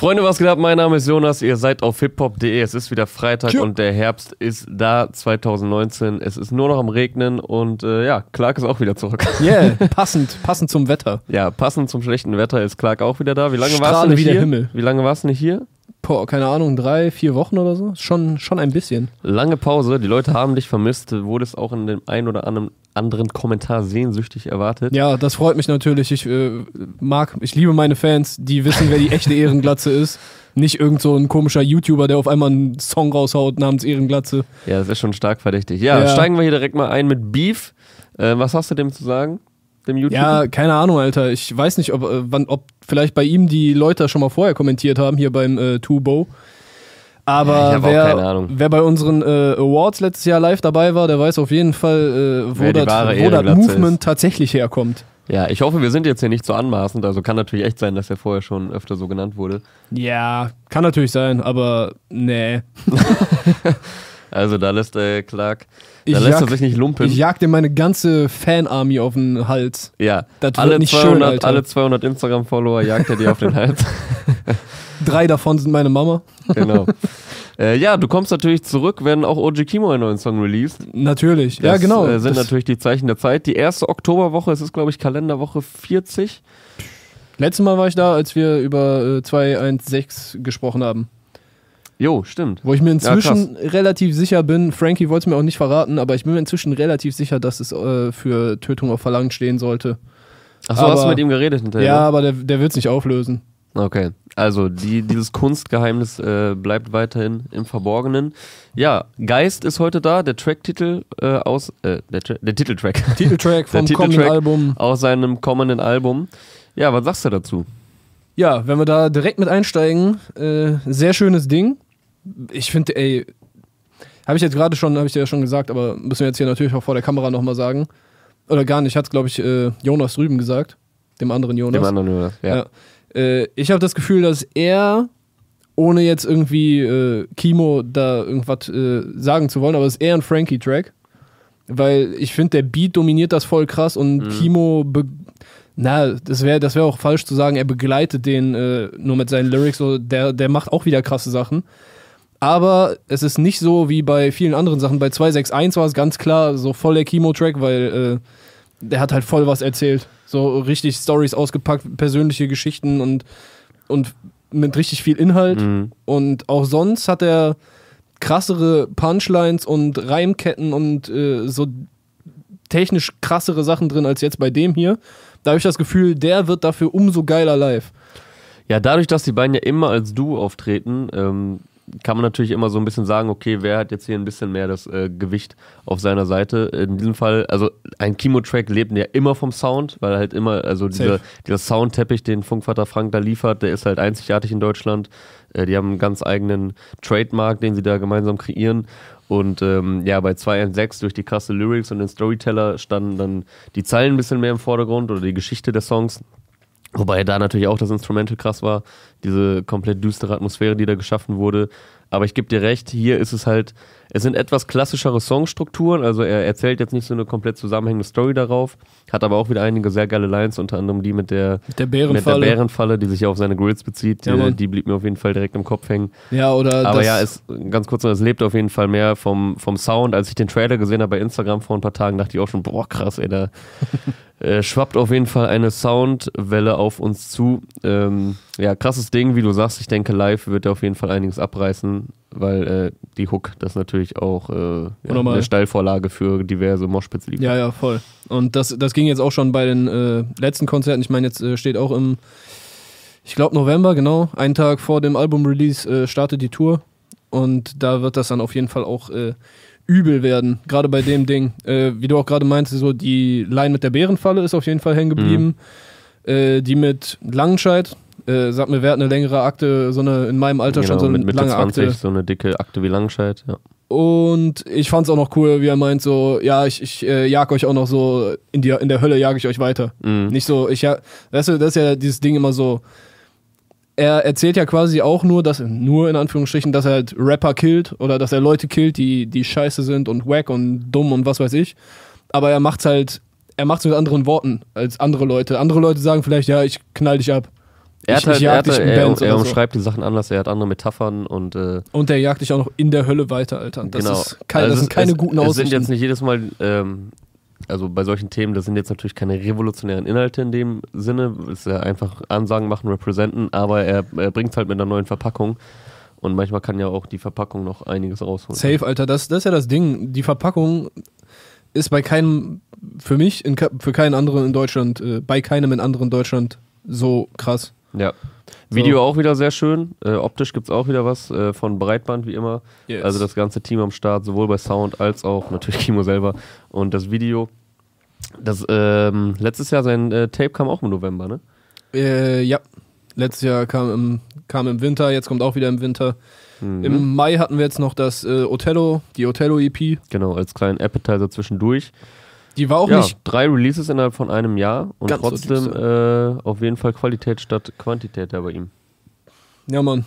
Freunde, was geht ab? Mein Name ist Jonas, ihr seid auf hiphop.de. Es ist wieder Freitag Tschö. und der Herbst ist da, 2019. Es ist nur noch am Regnen und äh, ja, Clark ist auch wieder zurück. Yeah, passend, passend zum Wetter. Ja, passend zum schlechten Wetter ist Clark auch wieder da. Wie lange warst du nicht wie der hier? Himmel. Wie lange warst du nicht hier? Boah, keine Ahnung, drei, vier Wochen oder so? Schon, schon ein bisschen. Lange Pause, die Leute haben dich vermisst, Du wurdest auch in dem einen oder anderen anderen Kommentar sehnsüchtig erwartet. Ja, das freut mich natürlich. Ich äh, mag, ich liebe meine Fans, die wissen, wer die echte Ehrenglatze ist. Nicht irgend so ein komischer YouTuber, der auf einmal einen Song raushaut namens Ehrenglatze. Ja, das ist schon stark verdächtig. Ja, Ja. steigen wir hier direkt mal ein mit Beef. Äh, was hast du dem zu sagen? Dem YouTuber? Ja, keine Ahnung, Alter. Ich weiß nicht, ob, äh, wann, ob vielleicht bei ihm die Leute schon mal vorher kommentiert haben, hier beim äh, Tubo. Aber wer, wer bei unseren äh, Awards letztes Jahr live dabei war, der weiß auf jeden Fall, äh, wo das, wo das Movement ist. tatsächlich herkommt. Ja, ich hoffe, wir sind jetzt hier nicht so anmaßend. Also kann natürlich echt sein, dass er vorher schon öfter so genannt wurde. Ja, kann natürlich sein, aber nee. Also da lässt äh, Clark, Ich da lässt er jag- sich nicht lumpen. Ich jag dir meine ganze Fan-Army auf den Hals. ja, Das alle nicht 200, schön, Alter. alle 200 Instagram-Follower jagt er dir auf den Hals. Drei davon sind meine Mama. genau. äh, ja, du kommst natürlich zurück, wenn auch OG Kimo einen neuen Song released. Natürlich. ja, Das, genau. Äh, sind Das- natürlich die Zeichen der Zeit. Die erste Oktoberwoche, es ist glaube ich Kalenderwoche 40. Letztes Mal war ich da, als wir über äh, 216 gesprochen haben. Jo, stimmt. Wo ich mir Ja, inzwischen relativ sicher bin, Frankie wollte es mir auch nicht verraten, aber ich bin mir inzwischen relativ sicher, dass es äh, für Tötung auf Verlangen stehen sollte. Achso, hast du mit ihm geredet hinterher? Ja, ne? aber der, der wird es nicht auflösen. Okay, also die, dieses Kunstgeheimnis äh, bleibt weiterhin im Verborgenen. Ja, Geist ist heute da, der Tracktitel äh, aus, äh, der, Tra- der Titeltrack Titeltrack vom Der kommenden Titeltrack. Album. aus seinem kommenden Album. Ja, was sagst du dazu? Ja, wenn wir da direkt mit einsteigen, äh, sehr schönes Ding. Ich finde, ey, habe ich jetzt gerade schon, habe ich dir ja schon gesagt, aber müssen wir jetzt hier natürlich auch vor der Kamera nochmal sagen. Oder gar nicht, hat es, glaube ich, äh, Jonas drüben gesagt. Dem anderen Jonas. Dem anderen nur, ja. Ja. Äh, ich habe das Gefühl, dass er, ohne jetzt irgendwie äh, Kimo da irgendwas äh, sagen zu wollen, aber es ist eher ein Frankie-Track. Weil ich finde, der Beat dominiert das voll krass und Kimo, be na, das wäre das wär auch falsch zu sagen, er begleitet den äh, nur mit seinen Lyrics, so, der, der macht auch wieder krasse Sachen. Aber es ist nicht so wie bei vielen anderen Sachen. Bei 261 war es ganz klar so voll der Kimo-Track, weil äh, der hat halt voll was erzählt. So richtig Stories ausgepackt, persönliche Geschichten und, und mit richtig viel Inhalt. Mhm. Und auch sonst hat er krassere Punchlines und Reimketten und äh, so technisch krassere Sachen drin als jetzt bei dem hier. Da habe ich das Gefühl, der wird dafür umso geiler live. Ja, dadurch, dass die beiden ja immer als Duo auftreten, ähm, kann man natürlich immer so ein bisschen sagen, okay, wer hat jetzt hier ein bisschen mehr das äh, Gewicht auf seiner Seite. In diesem Fall, also ein Kimo-Track lebt ja immer vom Sound, weil halt immer, also dieser, dieser Soundteppich, den Funkvater Frank da liefert, der ist halt einzigartig in Deutschland. Äh, die haben einen ganz eigenen Trademark, den sie da gemeinsam kreieren. Und ähm, ja, bei 216 durch die krasse Lyrics und den Storyteller standen dann die Zeilen ein bisschen mehr im Vordergrund oder die Geschichte der Songs. Wobei da natürlich auch das Instrumental krass war, diese komplett düstere Atmosphäre, die da geschaffen wurde. Aber ich gebe dir recht, hier ist es halt, es sind etwas klassischere Songstrukturen, also er erzählt jetzt nicht so eine komplett zusammenhängende Story darauf, hat aber auch wieder einige sehr geile Lines, unter anderem die mit der, Mit der mit der Bärenfalle. Bärenfalle, die sich ja auf seine Grills bezieht, die, die blieb mir auf jeden Fall direkt im Kopf hängen. ja, oder Aber ja, es, ganz kurz noch, es lebt auf jeden Fall mehr vom, vom Sound. Als ich den Trailer gesehen habe bei Instagram vor ein paar Tagen, dachte ich auch schon, boah, krass, ey, da äh, schwappt auf jeden Fall eine Soundwelle auf uns zu. Ähm, ja, krasses Ding, wie du sagst. Ich denke, live wird er auf jeden Fall einiges abreißen, weil äh, die Hook das natürlich auch äh, ja, eine Steilvorlage für diverse Moshpits liefert. Ja, ja, voll. Und das, das ging jetzt auch schon bei den äh, letzten Konzerten. Ich meine, jetzt äh, steht auch im, ich glaube November, genau, einen Tag vor dem Album-Release äh, startet die Tour. Und da wird das dann auf jeden Fall auch äh, übel werden. Gerade bei dem Ding. Wie du auch gerade meinst, so die Line mit der Bärenfalle ist auf jeden Fall hängen geblieben. Äh, die mit Langenscheid. Äh, sag mir, wer hat eine längere Akte, so eine in meinem Alter Genau, schon so eine mit Mitte lange 20, Akte. so eine dicke Akte wie Langenscheid. Ja. Und ich fand's auch noch cool, wie er meint, so, ja, ich, ich äh, jag euch auch noch so, in, die, in der Hölle jag ich euch weiter. Mhm. Nicht so, ich ja, weißt du, das ist ja dieses Ding immer so. Er erzählt ja quasi auch nur, dass, nur in Anführungsstrichen, dass er halt Rapper killt oder dass er Leute killt, die, die scheiße sind und wack und dumm und was weiß ich. Aber er macht's halt, er macht's mit anderen Worten als andere Leute. Andere Leute sagen vielleicht, ja, ich knall dich ab. Er, Ich- hat halt, er, hat, er, er oder so. umschreibt die Sachen anders, er hat andere Metaphern und äh, Und der jagt dich auch noch in der Hölle weiter, Alter. Das, genau. ist kein, Also das sind keine es, guten Es sind Aussichten. jetzt nicht jedes Mal, ähm, also bei solchen Themen, das sind jetzt natürlich keine revolutionären Inhalte in dem Sinne, es ist ja einfach Ansagen machen, representen, aber er, er bringt es halt mit einer neuen Verpackung und manchmal kann ja auch die Verpackung noch einiges rausholen. Safe, Alter. Das, das ist ja das Ding. Die Verpackung ist bei keinem, für mich, in, für keinen anderen in Deutschland, äh, bei keinem in anderen Deutschland so krass. Ja. Video auch wieder sehr schön. Äh, optisch gibt es auch wieder was äh, von Breitband, wie immer. Yes. Also das ganze Team am Start, sowohl bei Sound als auch natürlich Kimo selber. Und das Video, das ähm, letztes Jahr sein äh, Tape kam auch im November, ne? Äh, ja. Letztes Jahr kam im, kam im Winter, jetzt kommt auch wieder im Winter. Mhm. Im Mai hatten wir jetzt noch das äh, Othello, die Othello-EP. Genau, als kleinen Appetizer zwischendurch. Die war auch ja, nicht. drei Releases innerhalb von einem Jahr und Ganz trotzdem äh, auf jeden Fall Qualität statt Quantität da bei ihm. Ja, Mann.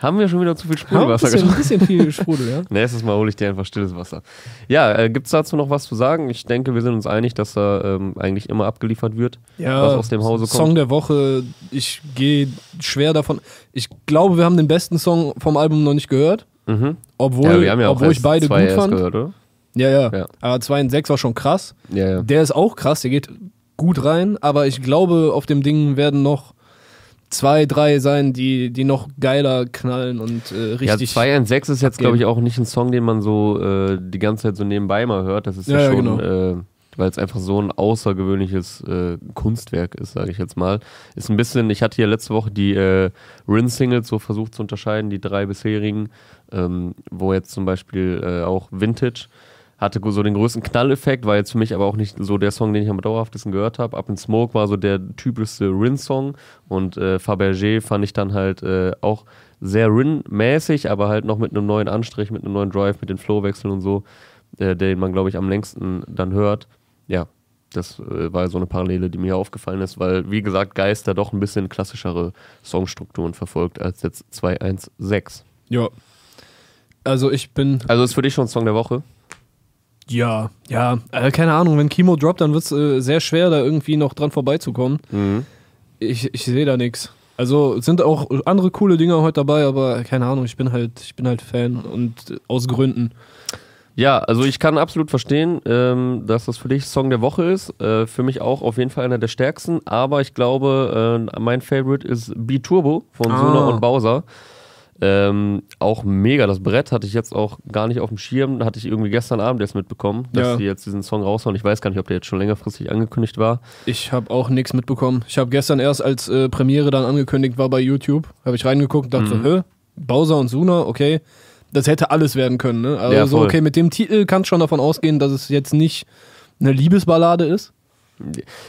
Haben wir schon wieder zu viel Sprudelwasser bisschen, ein getrunken? bisschen viel Sprudel, ja. Nächstes Mal hole ich dir einfach stilles Wasser. Ja, äh, gibt es dazu noch was zu sagen? Ich denke, wir sind uns einig, dass da ähm, eigentlich immer abgeliefert wird. ja. was aus dem Hause kommt. Song der Woche. Ich gehe schwer davon. Ich glaube, wir haben den besten Song vom Album noch nicht gehört. Mhm. Obwohl, ja, wir haben ja obwohl ich beide gut fand. gehört? Ja, ja, Ja. Aber 2 und 6 war schon krass. Ja, ja. Der ist auch krass, der geht gut rein, aber ich glaube, auf dem Ding werden noch zwei, drei sein, die, die noch geiler knallen und äh, Ja, richtig. 216 ist jetzt, glaube ich, auch nicht ein Song, den man so äh, die ganze Zeit so nebenbei mal hört. Das ist ja, Ja, ja, schon, genau. äh, weil es einfach so ein außergewöhnliches äh, Kunstwerk ist, sage ich jetzt mal. Ist ein bisschen, ich hatte hier letzte Woche die äh, Rin-Singles so versucht zu unterscheiden, die drei bisherigen, ähm, wo jetzt zum Beispiel äh, auch Vintage hatte so den größten Knalleffekt, war jetzt für mich aber auch nicht so der Song, den ich am dauerhaftesten gehört habe. Up in Smoke war so der typischste Rin-Song und äh, Fabergé fand ich dann halt äh, auch sehr Rin-mäßig, aber halt noch mit einem neuen Anstrich, mit einem neuen Drive, mit den Flowwechseln und so, äh, den man, glaube ich, am längsten dann hört. Ja, das äh, war so eine Parallele, die mir aufgefallen ist, weil, wie gesagt, Geister doch ein bisschen klassischere Songstrukturen verfolgt als jetzt 216. ja. Also ich bin. Also ist für dich schon Song der Woche? Ja, ja. Äh, keine Ahnung, wenn Kimo droppt, dann wird es äh, sehr schwer, da irgendwie noch dran vorbeizukommen. Mhm. Ich, ich sehe da nichts. Also es sind auch andere coole Dinge heute dabei, aber keine Ahnung, ich bin halt, ich bin halt Fan und äh, aus Gründen. Ja, also ich kann absolut verstehen, ähm, dass das für dich Song der Woche ist. Äh, für mich auch auf jeden Fall einer der stärksten. Aber ich glaube, äh, mein Favorite ist B-Turbo von Ah. Sona und Bowser. Ähm, auch mega. Das Brett hatte ich jetzt auch gar nicht auf dem Schirm. Hatte ich irgendwie gestern Abend erst mitbekommen, dass Ja. jetzt diesen Song raushauen. Ich weiß gar nicht, ob der jetzt schon längerfristig angekündigt war. Ich habe auch nichts mitbekommen. Ich habe gestern erst als äh, Premiere dann angekündigt war bei YouTube, habe ich reingeguckt und dachte Mhm. so, hä, Bowser und Suna, okay, das hätte alles werden können. Ne? Also Ja, so, okay, mit dem Titel kannst schon davon ausgehen, dass es jetzt nicht eine Liebesballade ist.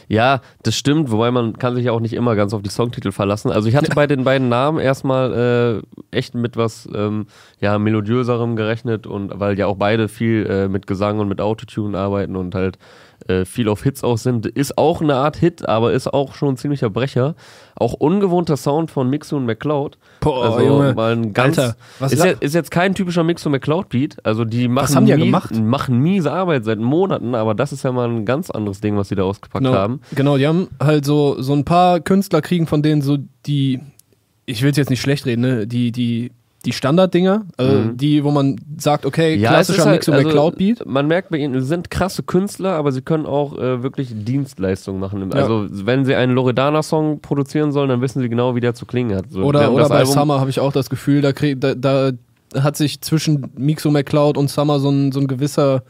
Ja, das stimmt, wobei man kann sich ja auch nicht immer ganz auf die Songtitel verlassen. Also ich hatte bei den beiden Namen erstmal äh, echt mit was ähm, ja, melodiöserem gerechnet und weil ja auch beide viel äh, mit Gesang und mit Autotune arbeiten und halt äh, viel auf Hits aus sind. Ist auch eine Art Hit, aber ist auch schon ein ziemlicher Brecher. Auch ungewohnter Sound von Mixo und McCloud. Boah, also Junge. mal ein ganz Alter, was ist, jetzt, ist jetzt kein typischer Mixo McCloud Beat. Also die machen, haben die ja gemacht? machen miese Arbeit seit Monaten, aber das ist ja mal ein ganz anderes Ding, was sie da ausgepackt Genau, haben. genau, die haben halt so, so ein paar Künstler kriegen von denen so die, ich will es jetzt nicht schlecht reden, ne? die, die, die Standarddinger, also Mhm. die, wo man sagt, okay, es klassischer halt- Mix also, McCloud Beat. Man merkt bei ihnen, sie sind krasse Künstler, aber sie können auch äh, wirklich Dienstleistungen machen. Ja. Also wenn sie einen Loredana-Song produzieren sollen, dann wissen sie genau, wie der zu klingen hat. So, Oder, oder bei Album- Summer habe ich auch das Gefühl, da, krieg, da, da hat sich zwischen Mixo McCloud und Summer so ein, so ein gewisser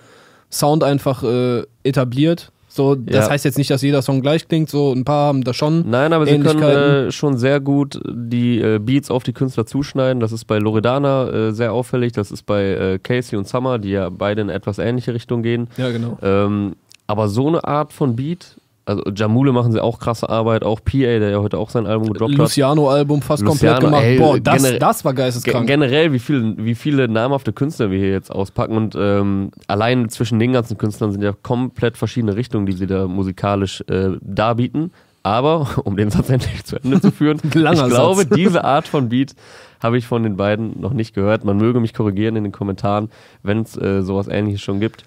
Sound einfach äh, etabliert. So, das Ja. heißt jetzt nicht, dass jeder Song gleich klingt, so ein paar haben da schon. Nein, aber sie können äh, schon sehr gut die äh, Beats auf die Künstler zuschneiden. Das ist bei Loredana äh, sehr auffällig. Das ist bei äh, Casey und Summer, die ja beide in etwas ähnliche Richtung gehen. Ja, genau. Ähm, aber so eine Art von Beat, also Jamule machen sie auch krasse Arbeit, auch PA, der ja heute auch sein Album gedroppt hat. Luciano-Album fast Luciano, komplett gemacht. ey, Boah, das, das war Ge geisteskrank. generell, wie viele, wie viele namhafte Künstler wir hier jetzt auspacken und ähm, allein zwischen den ganzen Künstlern sind ja komplett verschiedene Richtungen, die sie da musikalisch äh, darbieten. Aber, um den Satz endlich zu Ende zu führen, ich glaube, Satz. diese Art von Beat habe ich von den beiden noch nicht gehört. Man möge mich korrigieren in den Kommentaren, wenn es äh, sowas ähnliches schon gibt.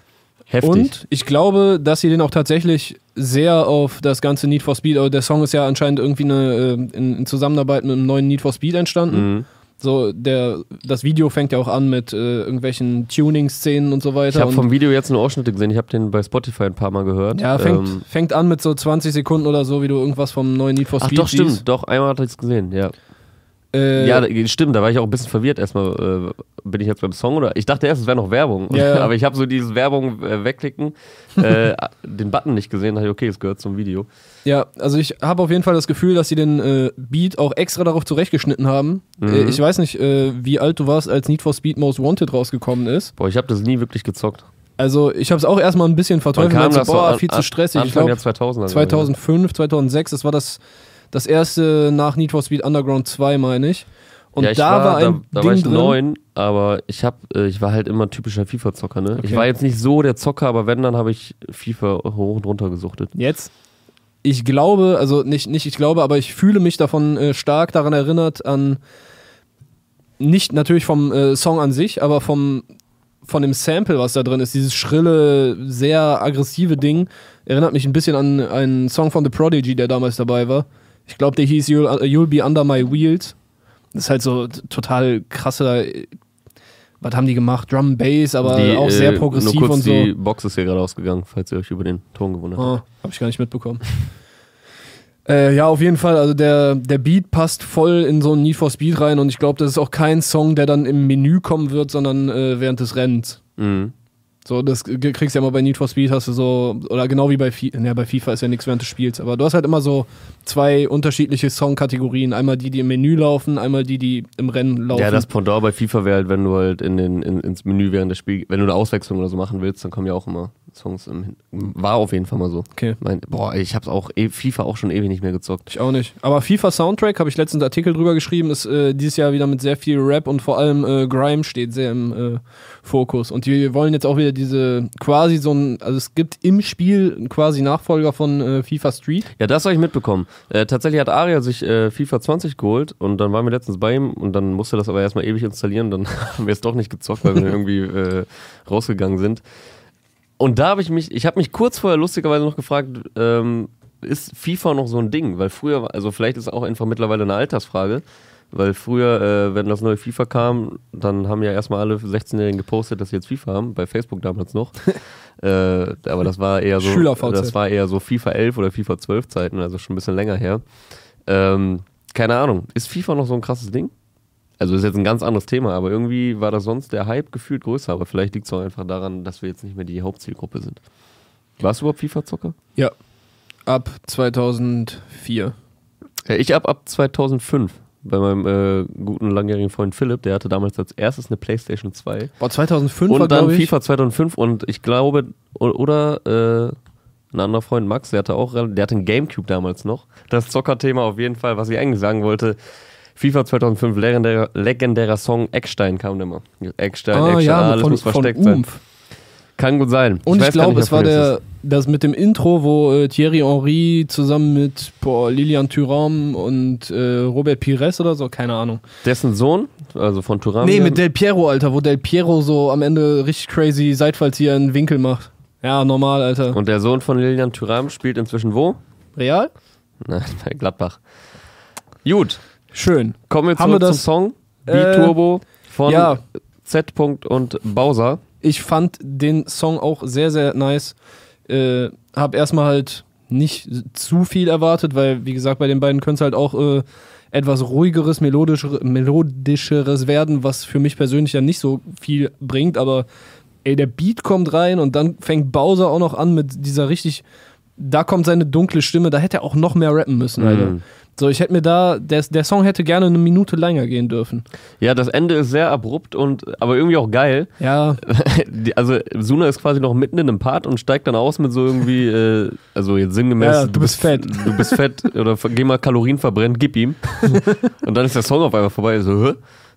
Heftig. Und ich glaube, dass sie den auch tatsächlich sehr auf das ganze Need for Speed, aber der Song ist ja anscheinend irgendwie eine, äh, in, Zusammenarbeit mit einem neuen Need for Speed entstanden. Mhm. So, der, das Video fängt ja auch an mit äh, irgendwelchen Tuning-Szenen und so weiter. Ich habe vom Video jetzt nur Ausschnitte gesehen. Ich habe den bei Spotify ein paar Mal gehört. ja, fängt, Ähm, fängt an mit so 20 Sekunden oder so, wie du irgendwas vom neuen Need for ach Speed doch, stimmt. siehst. Doch, einmal hatte ich es gesehen, ja. Äh, ja, stimmt, da war ich auch ein bisschen verwirrt. Erstmal, äh, bin ich jetzt beim Song oder? Ich dachte erst, es wäre noch Werbung. Ja. Aber ich habe so dieses Werbung äh, wegklicken, äh, den Button nicht gesehen. Da dachte ich, okay, es gehört zum Video. Ja, also ich habe auf jeden Fall das Gefühl, dass sie den äh, Beat auch extra darauf zurechtgeschnitten haben. Mhm. Äh, ich weiß nicht, wie alt du warst, als Need for Speed Most Wanted rausgekommen ist. Boah, ich habe das nie wirklich gezockt. Also ich habe es auch erstmal ein bisschen verteufelt. Das so, boah, an- viel zu stressig. Ich Anfang glaube der 2000er. 2005, 2006, das war das, das erste nach Need for Speed Underground 2, meine ich. Und ja, ich da war, ein da, da Ding war ich drin. neun, aber ich hab, äh, ich war halt immer typischer FIFA-Zocker, ne? Ich Okay. war jetzt nicht so der Zocker, aber wenn, dann habe ich FIFA hoch und runter gesuchtet. Jetzt? Ich glaube, also nicht, nicht ich glaube, aber ich fühle mich davon äh, stark daran erinnert an, nicht natürlich vom äh, Song an sich, aber vom, von dem Sample, was da drin ist, dieses schrille, sehr aggressive Ding, erinnert mich ein bisschen an einen Song von The Prodigy, der damals dabei war. Ich glaube, der hieß You'll, You'll Be Under My Wheels. Das ist halt so total krasser, äh, was haben die gemacht? Drum Bass, aber Die, auch sehr äh, progressiv nur kurz, und so. Die Box ist hier gerade ausgegangen, falls ihr euch über den Ton gewundert habt. Ah, hab ich gar nicht mitbekommen. äh, ja, auf jeden Fall. Also der, der Beat passt voll in so ein Need for Speed rein und ich glaube, das ist auch kein Song, der dann im Menü kommen wird, sondern äh, während des Rennens. Mhm. So, das kriegst du ja immer bei Need for Speed, hast du so, oder genau wie bei FIFA, ja, bei FIFA ist ja nichts während des Spiels, aber du hast halt immer so zwei unterschiedliche Songkategorien. Einmal die, die im Menü laufen, einmal die, die im Rennen laufen. Ja, das Pendant bei FIFA wäre halt, wenn du halt in den, in, ins Menü während des Spiels, wenn du eine Auswechslung oder so machen willst, dann kommen ja auch immer Songs im Hin War auf jeden Fall mal so. okay. Mein, boah, ich hab's auch, eh- FIFA auch schon ewig nicht mehr gezockt. Ich auch nicht. Aber FIFA Soundtrack, habe ich letztens einen Artikel drüber geschrieben, ist äh, dieses Jahr wieder mit sehr viel Rap und vor allem äh, Grime steht sehr im äh, Fokus. Und die wollen jetzt auch wieder diese quasi so ein, also es gibt im Spiel quasi Nachfolger von äh, FIFA Street. Ja, das habe ich mitbekommen. Äh, tatsächlich hat Aria sich äh, FIFA 20 geholt und dann waren wir letztens bei ihm und dann musste das aber erstmal ewig installieren. Dann haben wir es doch nicht gezockt, weil wir irgendwie rausgegangen sind. Und da habe ich mich, ich habe mich kurz vorher lustigerweise noch gefragt, ähm, ist FIFA noch so ein Ding? Weil früher, also vielleicht ist es auch einfach mittlerweile eine Altersfrage, weil früher, äh, wenn das neue FIFA kam, dann haben ja erstmal alle 16-Jährigen gepostet, dass sie jetzt FIFA haben, bei Facebook damals noch. äh, aber das war eher so, das war eher so FIFA 11 oder FIFA 12 Zeiten, also schon ein bisschen länger her. Ähm, keine Ahnung, ist FIFA noch so ein krasses Ding? Also ist jetzt ein ganz anderes Thema, aber irgendwie war da sonst der Hype gefühlt größer, aber vielleicht liegt es auch einfach daran, dass wir jetzt nicht mehr die Hauptzielgruppe sind. Warst du überhaupt FIFA-Zocker? Ja. Ab 2004. Ja, ich ab ab 2005 bei meinem äh, guten langjährigen Freund Philipp, der hatte damals als erstes eine Playstation 2 Boah, 2005 war, und dann glaube ich. FIFA 2005 und ich glaube, oder äh, ein anderer Freund Max, der hatte auch, der hatte einen Gamecube damals noch. Das Zockerthema auf jeden Fall, was ich eigentlich sagen wollte, FIFA 2005, legendärer, legendärer Song, Eckstein kam der mal. Eckstein, ah, Eckstein, ja, alles von, muss versteckt sein. Umf. Kann gut sein. Und ich, gar glaube, es war der, das mit dem Intro, wo äh, Thierry Henry zusammen mit boah, Lilian Thuram und äh, Robert Pires oder so, keine Ahnung. Dessen Sohn, also von Turan. Nee, mit Del Piero, Alter, wo Del Piero so am Ende richtig crazy Seitfallzieher in den Winkel macht. Ja, normal, Alter. Und der Sohn von Lilian Thuram spielt inzwischen wo? Real? Nein, bei Gladbach. Gut, Schön. kommen wir Haben zurück wir zum das- Song. Äh, B-Turbo von ja. Z. und Bowser. Ich fand den Song auch sehr, sehr nice. Äh, hab erstmal halt nicht zu viel erwartet, weil, wie gesagt, bei den beiden könnte es halt auch äh, etwas ruhigeres, melodischeres, melodischeres werden, was für mich persönlich ja nicht so viel bringt, aber ey, der Beat kommt rein und dann fängt Bowser auch noch an mit dieser richtig, da kommt seine dunkle Stimme, da hätte er auch noch mehr rappen müssen, Alter. So, ich hätte mir da, der, der Song hätte gerne eine Minute länger gehen dürfen. Ja, das Ende ist sehr abrupt und aber irgendwie auch geil. Ja, Also Suna ist quasi noch mitten in einem Part und steigt dann aus mit so irgendwie, äh, also jetzt sinngemäß, Ja, du bist fett. Du bist fett oder geh mal Kalorien verbrennen, gib ihm. und dann ist der Song auf einmal vorbei. So,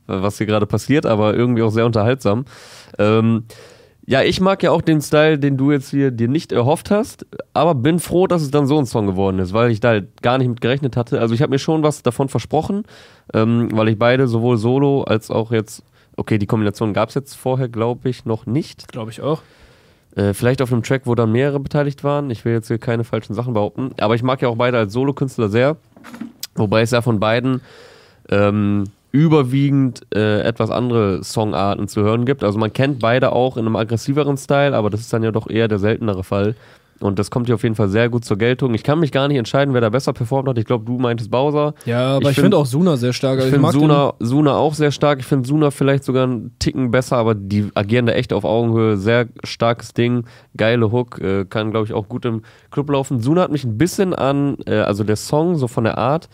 was hier gerade passiert, aber irgendwie auch sehr unterhaltsam. Ähm, ja, ich mag ja auch den Style, den du jetzt hier dir nicht erhofft hast, aber bin froh, dass es dann so ein Song geworden ist, weil ich da halt gar nicht mit gerechnet hatte. Also ich habe mir schon was davon versprochen, ähm, weil ich beide sowohl Solo als auch jetzt, okay, die Kombination gab es jetzt vorher, glaube ich, noch nicht. glaube ich auch. Äh, vielleicht auf einem Track, wo dann mehrere beteiligt waren. Ich will jetzt hier keine falschen Sachen behaupten. Aber ich mag ja auch beide als Solokünstler sehr. Wobei es ja von beiden ähm, überwiegend äh, etwas andere Songarten zu hören gibt. Also man kennt beide auch in einem aggressiveren Style, aber das ist dann ja doch eher der seltenere Fall. Und das kommt hier auf jeden Fall sehr gut zur Geltung. Ich kann mich gar nicht entscheiden, wer da besser performt hat. Ich glaube, du meintest Bowser. Ja, aber Ich ich, find- finde auch Suna sehr stark. Ich Also finde mag den- Suna, Suna auch sehr stark. Ich finde Suna vielleicht sogar einen Ticken besser, aber die agieren da echt auf Augenhöhe. Sehr starkes Ding, geile Hook, äh, kann glaube ich auch gut im Club laufen. Suna hat mich ein bisschen an, äh, also der Song so von der Art,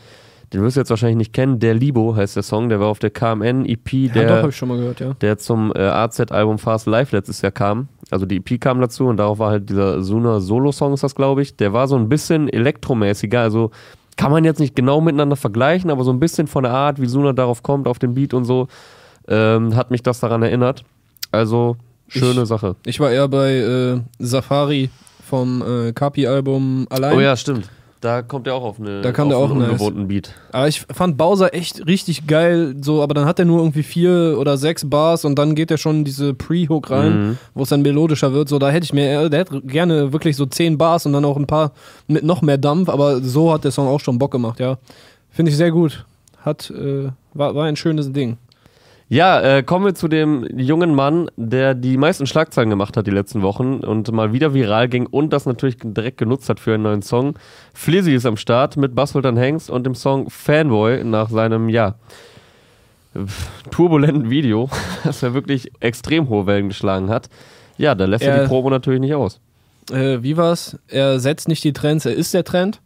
den wirst du jetzt wahrscheinlich nicht kennen. Der Libo heißt der Song, der war auf der KMN EP, Ja, der doch, gehört, ja. der zum äh, AZ-Album Fast Life letztes Jahr kam. Also die EP kam dazu und darauf war halt dieser Suna Solo-Song, ist das glaube ich. Der war so ein bisschen elektromäßiger, also kann man jetzt nicht genau miteinander vergleichen, aber so ein bisschen von der Art, wie Suna darauf kommt, auf den Beat und so, ähm, hat mich das daran erinnert. Also schöne Ich- Sache. Ich war eher bei äh, Safari vom äh, Kapi-Album allein. Oh ja, stimmt. Da kommt er auch auf, eine, Da kam auf der auch einen nice. ungewohnten Beat. Aber ich fand Bowser echt richtig geil, so, aber dann hat er nur irgendwie vier oder sechs Bars und dann geht er schon in diese Pre-Hook rein, Mhm. wo es dann melodischer wird. So, da hätte ich mir, der hätte gerne wirklich so zehn Bars und dann auch ein paar mit noch mehr Dampf, aber so hat der Song auch schon Bock gemacht, ja. Finde ich sehr gut. Hat, äh, war, war ein schönes Ding. Ja, äh, kommen wir zu dem jungen Mann, der die meisten Schlagzeilen gemacht hat die letzten Wochen und mal wieder viral ging und das natürlich direkt genutzt hat für einen neuen Song. Flizzy ist am Start mit Bassholtern Hengst und dem Song Fanboy nach seinem, ja, turbulenten Video, das er wirklich extrem hohe Wellen geschlagen hat. Ja, da lässt er Er- die Probe natürlich nicht aus. Äh, wie war's? Er setzt nicht die Trends, er ist der Trend.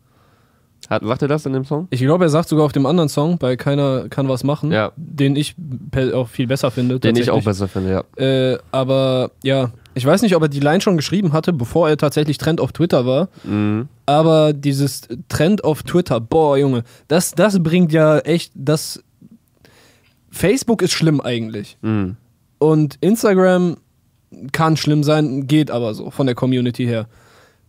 Hat, sagt er das in dem Song? Ich glaube, er sagt sogar auf dem anderen Song, bei Keiner kann was machen, Ja. den ich auch viel besser finde. Den ich auch besser finde, ja. Äh, aber ja, ich weiß nicht, ob er die Line schon geschrieben hatte, bevor er tatsächlich Trend auf Twitter war. Mhm. Aber dieses Trend auf Twitter, boah, Junge, das, das bringt ja echt, das. Facebook ist schlimm eigentlich. Mhm. Und Instagram kann schlimm sein, geht aber so von der Community her.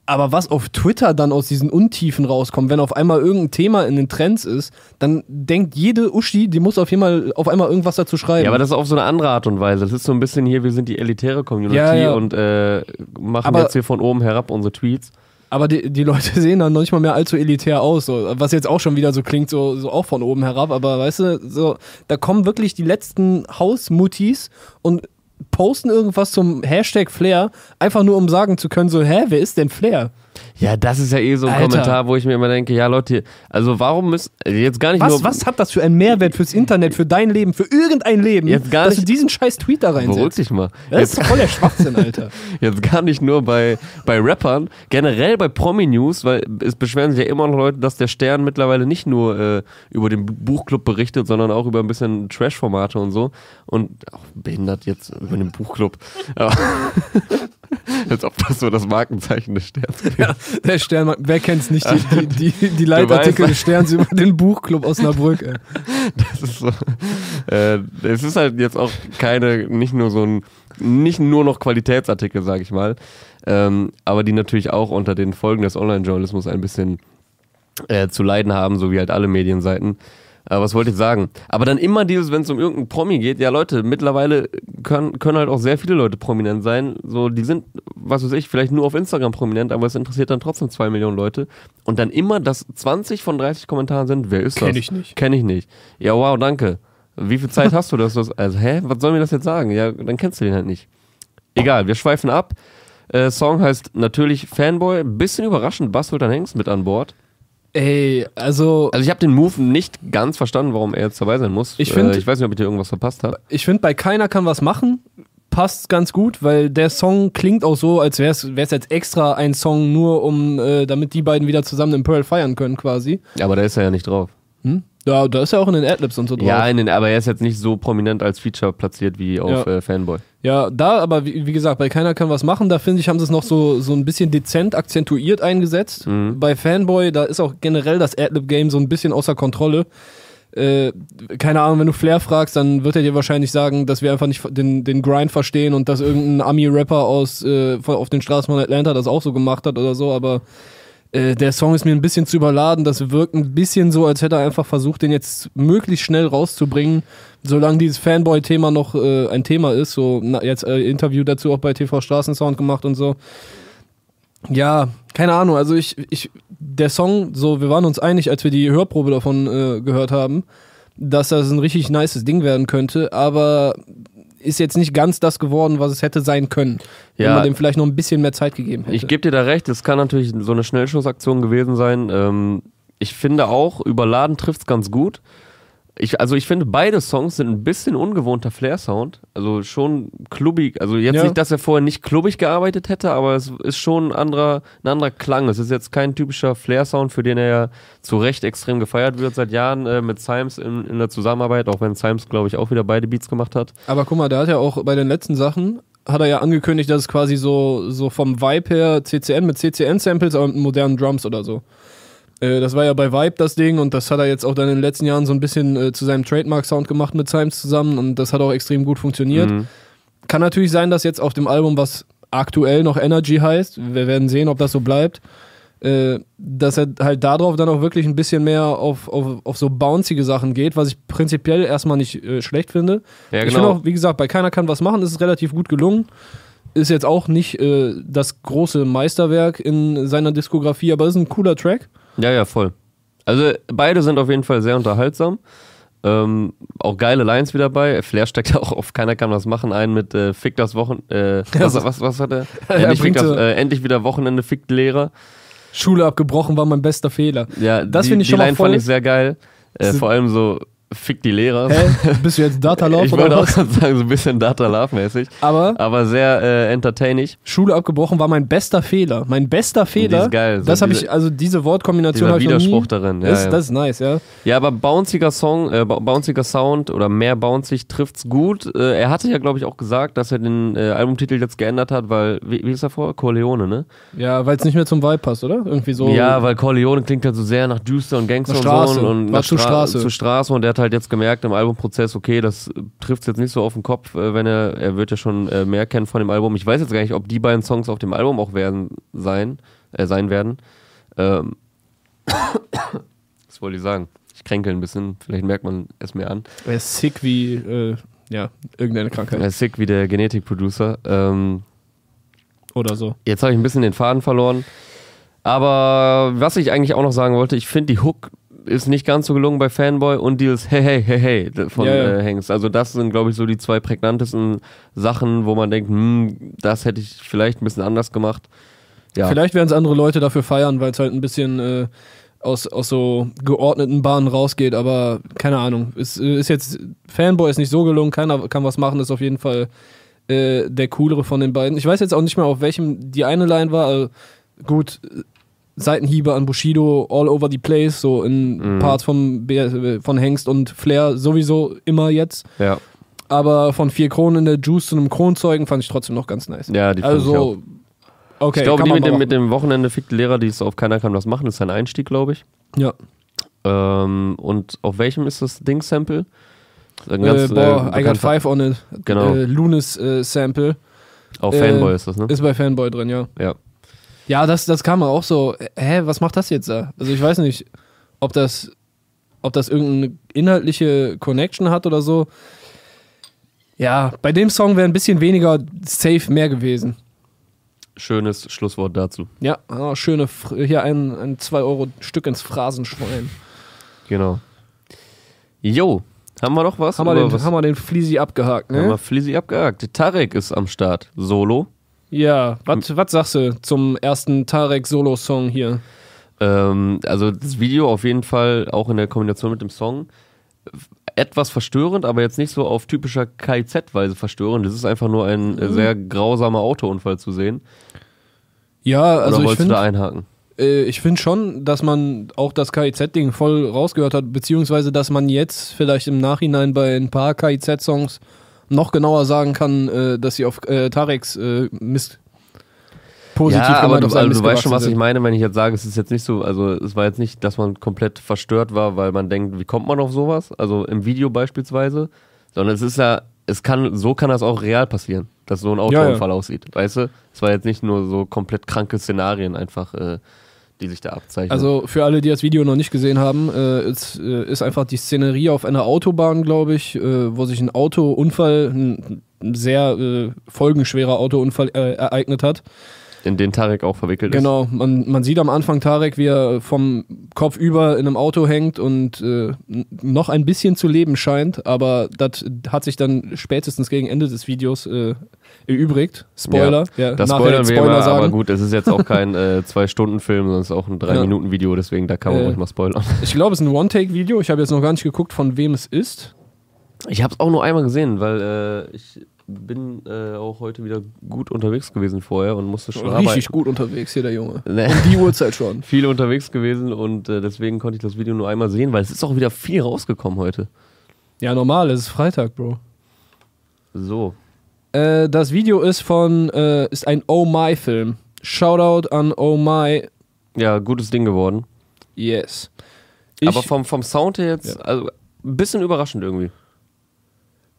Aber was auf Twitter dann aus diesen Untiefen rauskommt, wenn auf einmal irgendein Thema in den Trends ist, dann denkt jede Uschi, die muss auf, einmal, auf einmal irgendwas dazu schreiben. Ja, aber das ist auf so eine andere Art und Weise. Das ist so ein bisschen hier, wir sind die elitäre Community Ja, ja. und äh, machen Aber- jetzt hier von oben herab unsere Tweets. Aber die, die Leute sehen dann noch nicht mal mehr allzu elitär aus, so. was jetzt auch schon wieder so klingt, so, so auch von oben herab. Aber weißt du, so, da kommen wirklich die letzten Hausmuttis und posten irgendwas zum Hashtag Flair, einfach nur um sagen zu können, so, hä, wer ist denn Flair? Ja, das ist ja eh so ein Alter. Kommentar, wo ich mir immer denke, ja Leute, also warum müssen, jetzt gar nicht Was, nur, was hat das für einen Mehrwert fürs Internet, für dein Leben, für irgendein Leben, Jetzt gar dass nicht- du diesen scheiß Tweet da beruhig reinsetzt? dich mal. Das Jetzt, ist doch voll der Schwachsinn, Alter. jetzt gar nicht nur bei, bei Rappern, generell bei Promi-News, weil es beschweren sich ja immer noch Leute, dass der Stern mittlerweile nicht nur äh, über den Buchclub berichtet, sondern auch über ein bisschen Trash-Formate und so. Und auch behindert jetzt über den Buchclub. Als ob das so das Markenzeichen des Sterns wäre. Der Stern, wer kennt's nicht, die, die, die, die Leitartikel des Sterns über den Buchclub Osnabrück, ey. Das ist so. Äh, es ist halt jetzt auch keine, nicht nur so ein, nicht nur noch Qualitätsartikel, sag ich mal, ähm, aber die natürlich auch unter den Folgen des Online-Journalismus ein bisschen äh, zu leiden haben, so wie halt alle Medienseiten. Aber was wollte ich sagen? Aber dann immer dieses, wenn es um irgendeinen Promi geht, ja Leute, mittlerweile können, können halt auch sehr viele Leute prominent sein. So, die sind, was weiß ich, vielleicht nur auf Instagram prominent, aber es interessiert dann trotzdem zwei Millionen Leute. Und dann immer, dass 20 von 30 Kommentaren sind, wer ist das? Kenn ich nicht. Kenn ich nicht. Ja, wow, danke. Wie viel Zeit hast du, dass du das, also, hä, was soll mir das jetzt sagen? Ja, dann kennst du den halt nicht. Egal, wir schweifen ab. Äh, Song heißt natürlich Fanboy. Bisschen überraschend, Bass dann Hengst mit an Bord. Ey, also Also ich habe den Move nicht ganz verstanden, warum er jetzt dabei sein muss. Ich find- äh, ich weiß nicht, ob ich dir irgendwas verpasst habe. ich finde, bei keiner kann was machen. Passt ganz gut, weil der Song klingt auch so, als wäre es jetzt extra ein Song nur um, äh, damit die beiden wieder zusammen im Pearl feiern können, quasi. Aber da ist er ja nicht drauf. Hm? Ja, da ist er auch in den Adlibs und so drauf. Ja, in den, aber er ist jetzt nicht so prominent als Feature platziert wie auf Ja. äh, Fanboy. Ja, da, aber wie, wie gesagt, bei keiner kann was machen, da finde ich, haben sie es noch so, so ein bisschen dezent akzentuiert eingesetzt. Mhm. Bei Fanboy, da ist auch generell das Adlib-Game so ein bisschen außer Kontrolle. Äh, keine Ahnung, wenn du Flair fragst, dann wird er dir wahrscheinlich sagen, dass wir einfach nicht den, den Grind verstehen und dass irgendein Ami-Rapper aus äh, auf den Straßen von Atlanta das auch so gemacht hat oder so, aber Äh, der Song ist mir ein bisschen zu überladen. Das wirkt ein bisschen so, als hätte er einfach versucht, den jetzt möglichst schnell rauszubringen, solange dieses Fanboy-Thema noch äh, ein Thema ist. So na, jetzt äh, Interview dazu auch bei TV Straßensound gemacht und so. Ja, keine Ahnung. Also ich, ich, der Song, so, wir waren uns einig, als wir die Hörprobe davon äh, gehört haben, dass das ein richtig nices Ding werden könnte, aber ist jetzt nicht ganz das geworden, was es hätte sein können, wenn Ja. man dem vielleicht noch ein bisschen mehr Zeit gegeben hätte. Ich gebe dir da recht, es kann natürlich so eine Schnellschussaktion gewesen sein. Ähm, ich finde auch, überladen trifft es ganz gut. Ich, also ich finde, beide Songs sind ein bisschen ungewohnter Flair-Sound. Also schon klubbig. Also jetzt Ja. nicht, dass er vorher nicht klubbig gearbeitet hätte, aber es ist schon ein anderer, ein anderer Klang. Es ist jetzt kein typischer Flair-Sound, für den er ja zu Recht extrem gefeiert wird seit Jahren äh, mit Symes in, in der Zusammenarbeit, auch wenn Symes, glaube ich, auch wieder beide Beats gemacht hat. Aber guck mal, der hat ja auch bei den letzten Sachen, hat er ja angekündigt, dass es quasi so, so vom Vibe her CCN mit CCN-Samples, aber mit modernen Drums oder so. Äh, Das war ja bei Vibe das Ding und das hat er jetzt auch dann in den letzten Jahren so ein bisschen äh, zu seinem Trademark-Sound gemacht mit Symes zusammen und das hat auch extrem gut funktioniert. Mhm. Kann natürlich sein, dass jetzt auf dem Album, was aktuell noch Energy heißt, wir werden sehen, ob das so bleibt, äh, dass er halt darauf dann auch wirklich ein bisschen mehr auf, auf, auf so bouncige Sachen geht, was ich prinzipiell erstmal nicht äh, schlecht finde. Ja, Ich finde genau. auch, wie gesagt, bei Keiner kann was machen, ist es relativ gut gelungen. Ist jetzt auch nicht äh, das große Meisterwerk in seiner Diskografie, aber ist ein cooler Track. Ja, ja, voll. Also beide sind auf jeden Fall sehr unterhaltsam. Ähm, auch geile Lines wieder bei. Flair steckt auch auf keiner kann was machen ein mit äh, Fick das Wochen. Äh, was, was, was hat er? Er endlich, bringt das, äh, endlich wieder Wochenende fickt Lehrer. Schule abgebrochen war mein bester Fehler. Ja, Das die, finde ich die schon mal Line voll- fand ich sehr geil. Äh, vor allem so Fick die Lehrer. Hä? Bist du jetzt Data Love ich oder wollte auch sagen, so ein bisschen Data Love mäßig. Aber Aber sehr äh, entertaining. Schule abgebrochen war mein bester Fehler. Mein bester Fehler. ist geil. So Das habe ich, also diese Wortkombination habe ich noch Widerspruch nie. darin. Ja, das, ja. das ist nice, ja. Ja, aber bounciger Song, äh, bou- bounciger Sound oder mehr bouncig trifft's gut. Äh, er hatte ja, glaube ich, auch gesagt, dass er den äh, Albumtitel jetzt geändert hat, weil, wie, wie ist er vor? Corleone, ne? Ja, weil es nicht mehr zum Vibe passt, oder? Irgendwie so. Ja, weil Corleone klingt halt so sehr nach Düster und Gangster und so. Und War nach zu Straße. Zu Straße und der hat halt jetzt gemerkt im Albumprozess, okay, das trifft's jetzt nicht so auf den Kopf, äh, wenn er, er wird ja schon äh, mehr kennen von dem Album. Ich weiß jetzt gar nicht, ob die beiden Songs auf dem Album auch werden sein, äh, sein werden. Ähm, was wollte ich sagen? Ich kränkel ein bisschen, vielleicht merkt man es mir an. Er ist sick wie, äh, ja, irgendeine Krankheit Er ist sick wie der Genetikproducer. Ähm, oder so. jetzt habe ich ein bisschen den Faden verloren. Aber was ich eigentlich auch noch sagen wollte, ich finde die Hook ist nicht ganz so gelungen bei Fanboy und dieses Hey, hey, hey, hey von Ja, ja. Äh, Hengst. Also das sind, glaube ich, so die zwei prägnantesten Sachen, wo man denkt, hm, das hätte ich vielleicht ein bisschen anders gemacht. Ja, Vielleicht werden es andere Leute dafür feiern, weil es halt ein bisschen äh, aus, aus so geordneten Bahnen rausgeht, aber keine Ahnung. Ist, äh, ist jetzt, Fanboy ist nicht so gelungen, keiner kann was machen, ist auf jeden Fall äh, der coolere von den beiden. Ich weiß jetzt auch nicht mehr, auf welchem die eine Line war. Also, gut, Seitenhiebe an Bushido all over the place, so in Mhm. Parts vom, äh, von Hengst und Flair sowieso immer jetzt. ja, Aber von vier Kronen in der Juice zu einem Kronzeugen fand ich trotzdem noch ganz nice. ja, die fand ich auch. also, okay. ich glaube, die mit dem, mit dem Wochenende fickte Lehrer, die es auf keiner kann was machen, ist sein Einstieg, glaube ich. Ja. Ähm, und auf welchem ist das Ding-Sample? Äh, ganz, boah, I got five on it. Genau. Äh, Lunis äh, Sample Auf äh, Fanboy ist das, ne? ist bei Fanboy drin, ja. Ja. Ja, das, das kam auch so. Hä, was macht das jetzt da? Also ich weiß nicht, ob das, ob das irgendeine inhaltliche Connection hat oder so. Ja, bei dem Song wäre ein bisschen weniger safe mehr gewesen. Schönes Schlusswort dazu. Ja, ah, schöne, hier ein, ein 2-Euro-Stück ins Phrasenschwein. Genau. Jo, haben wir noch was? Haben wir den, was? haben wir den Fleasy abgehakt, Haben wir ne? Flizzy abgehakt. Tarek ist am Start. Solo. Ja, was sagst du zum ersten Tarek-Solo-Song hier? Ähm, also das Video auf jeden Fall auch in der Kombination mit dem Song etwas verstörend, aber jetzt nicht so auf typischer KIZ-Weise verstörend. Das ist einfach nur ein äh, sehr grausamer Autounfall zu sehen. Ja, also Oder ich wolltest du da finde einhaken? äh, ich find schon, dass man auch das KIZ-Ding voll rausgehört hat, beziehungsweise dass man jetzt vielleicht im Nachhinein bei ein paar KIZ-Songs noch genauer sagen kann, äh, dass sie auf äh, Tareks äh, Mist positiv ja, aber du, also du weißt schon, was ich meine, wenn ich jetzt sage, es ist jetzt nicht so, also es war jetzt nicht, dass man komplett verstört war, weil man denkt, wie kommt man auf sowas? Also im Video beispielsweise, sondern es ist ja, es kann, so kann das auch real passieren, dass so ein Ja, ja. Autounfall aussieht, weißt du? Es war jetzt nicht nur so komplett kranke Szenarien einfach, äh, die sich da abzeichnen. Also für alle, die das Video noch nicht gesehen haben, äh, es äh, ist einfach die Szenerie auf einer Autobahn, glaube ich, äh, wo sich ein Autounfall, ein, ein sehr äh, folgenschwerer Autounfall äh, ereignet hat. In den Tarek auch verwickelt Genau, man, man sieht am Anfang Tarek, wie er vom Kopf über in einem Auto hängt und äh, noch ein bisschen zu leben scheint, aber das hat sich dann spätestens gegen Ende des Videos äh, erübrigt. Spoiler. Ja, ist. Das spoilern wir immer, sagen. aber gut, es ist jetzt auch kein äh, Zwei-Stunden-Film, sondern es ist auch ein Ja. Drei-Minuten-Video, deswegen da kann man Äh. ruhig mal spoilern. Ich glaube, es ist ein One-Take-Video. Ich habe jetzt noch gar nicht geguckt, von wem es ist. Ich habe es auch nur einmal gesehen, weil äh, ich bin äh, auch heute wieder gut unterwegs gewesen vorher und musste schon Richtig arbeiten. gut unterwegs hier, der Junge. Nee. Um die Uhrzeit schon. viel unterwegs gewesen und äh, deswegen konnte ich das Video nur einmal sehen, weil es ist auch wieder viel rausgekommen heute. Ja, normal, es ist Freitag, Bro. So. Äh, das Video ist von, äh, ist ein Oh My-Film. Shoutout an Oh My. Ja, gutes Ding geworden. Yes. Ich, Aber vom, vom Sound her jetzt, Ja. also ein bisschen überraschend irgendwie.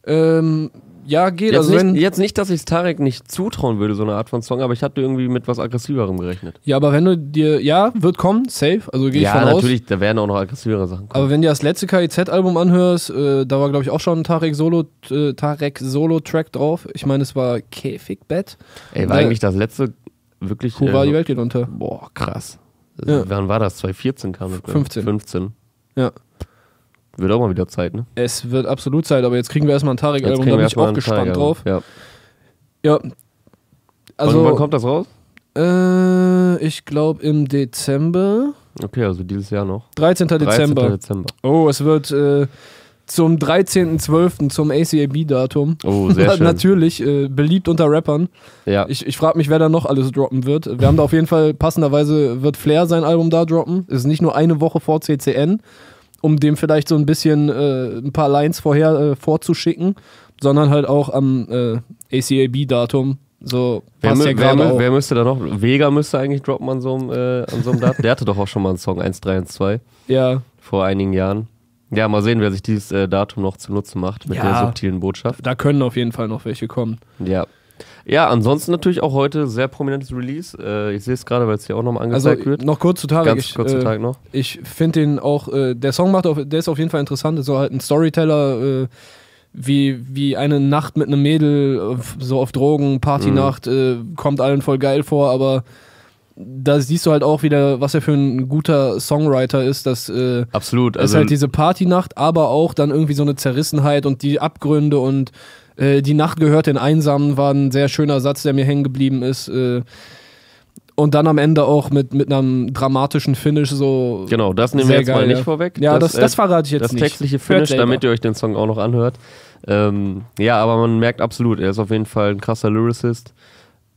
ähm, ja, geht. Jetzt, also nicht, wenn, jetzt nicht, dass ich es Tarek nicht zutrauen würde, so eine Art von Song, aber ich hatte irgendwie mit was aggressiverem gerechnet. ja, aber wenn du dir, ja, wird kommen, safe, also gehe ich ja, von aus. natürlich, da werden auch noch aggressivere Sachen kommen. Aber wenn du das letzte KIZ-Album anhörst, äh, da war, glaube ich, auch schon ein Tarek Solo, äh, Tarek Solo-Track drauf. Ich meine, es war Käfigbett. Ey, war Äh, eigentlich das letzte wirklich. Hurra, äh, die Welt geht unter. Boah, krass. Ja. Wann war das? 2014 kam das? glaub ich. 15. 15. Ja. Wird auch mal wieder Zeit, ne? Es wird absolut Zeit, aber jetzt kriegen wir erstmal ein Tarek-Album, da bin ich auch gespannt drauf. Ja. Ja. Also, wann, wann kommt das raus? Äh, ich glaube im Dezember. Okay, also dieses Jahr noch. 13. 13. Dezember. Dezember. Oh, es wird äh, zum 13.12. zum ACAB-Datum. Oh, sehr schön. Natürlich, äh, beliebt unter Rappern. Ja. Ich, ich frage mich, wer da noch alles droppen wird. Wir haben da auf jeden Fall, passenderweise wird Flair sein Album da droppen. Es ist nicht nur eine Woche vor CCN, um dem vielleicht so ein bisschen äh, ein paar Lines vorher äh, vorzuschicken, sondern halt auch am äh, ACAB-Datum. So Wer, ja wer, wer müsste da noch? Vega müsste eigentlich droppen an so einem, äh, an so einem Datum. Der hatte doch auch schon mal einen Song 1312 Ja, vor einigen Jahren. Ja, mal sehen, wer sich dieses äh, Datum noch zunutze macht mit Ja. der subtilen Botschaft. da können auf jeden Fall noch welche kommen. Ja. Ja, ansonsten natürlich auch heute sehr prominentes Release. Äh, ich sehe es gerade, weil es hier auch nochmal Also angezeigt wird. noch kurz zu Tarek. Ganz ich, kurzer äh, Tag noch. Ich finde den auch, äh, der Song macht auf, der ist auf jeden Fall interessant. Ist so halt ein Storyteller, äh, wie, wie eine Nacht mit einem Mädel, äh, so auf Drogen, Partynacht, äh, kommt allen voll geil vor, aber da siehst du halt auch wieder, was er für ein guter Songwriter ist. Das äh, Absolut. ist Also, halt diese Partynacht, aber auch dann irgendwie so eine Zerrissenheit und die Abgründe und äh, die Nacht gehört den Einsamen war ein sehr schöner Satz, der mir hängen geblieben ist. Äh, und dann am Ende auch mit, mit einem dramatischen Finish so. genau, das nehmen wir jetzt mal geil, nicht ja. vorweg. Ja, das, das, äh, verrate ich jetzt das nicht. textliche Hört Finish, damit ihr euch den Song auch noch anhört. Ähm, ja, aber man merkt absolut, er ist auf jeden Fall ein krasser Lyricist.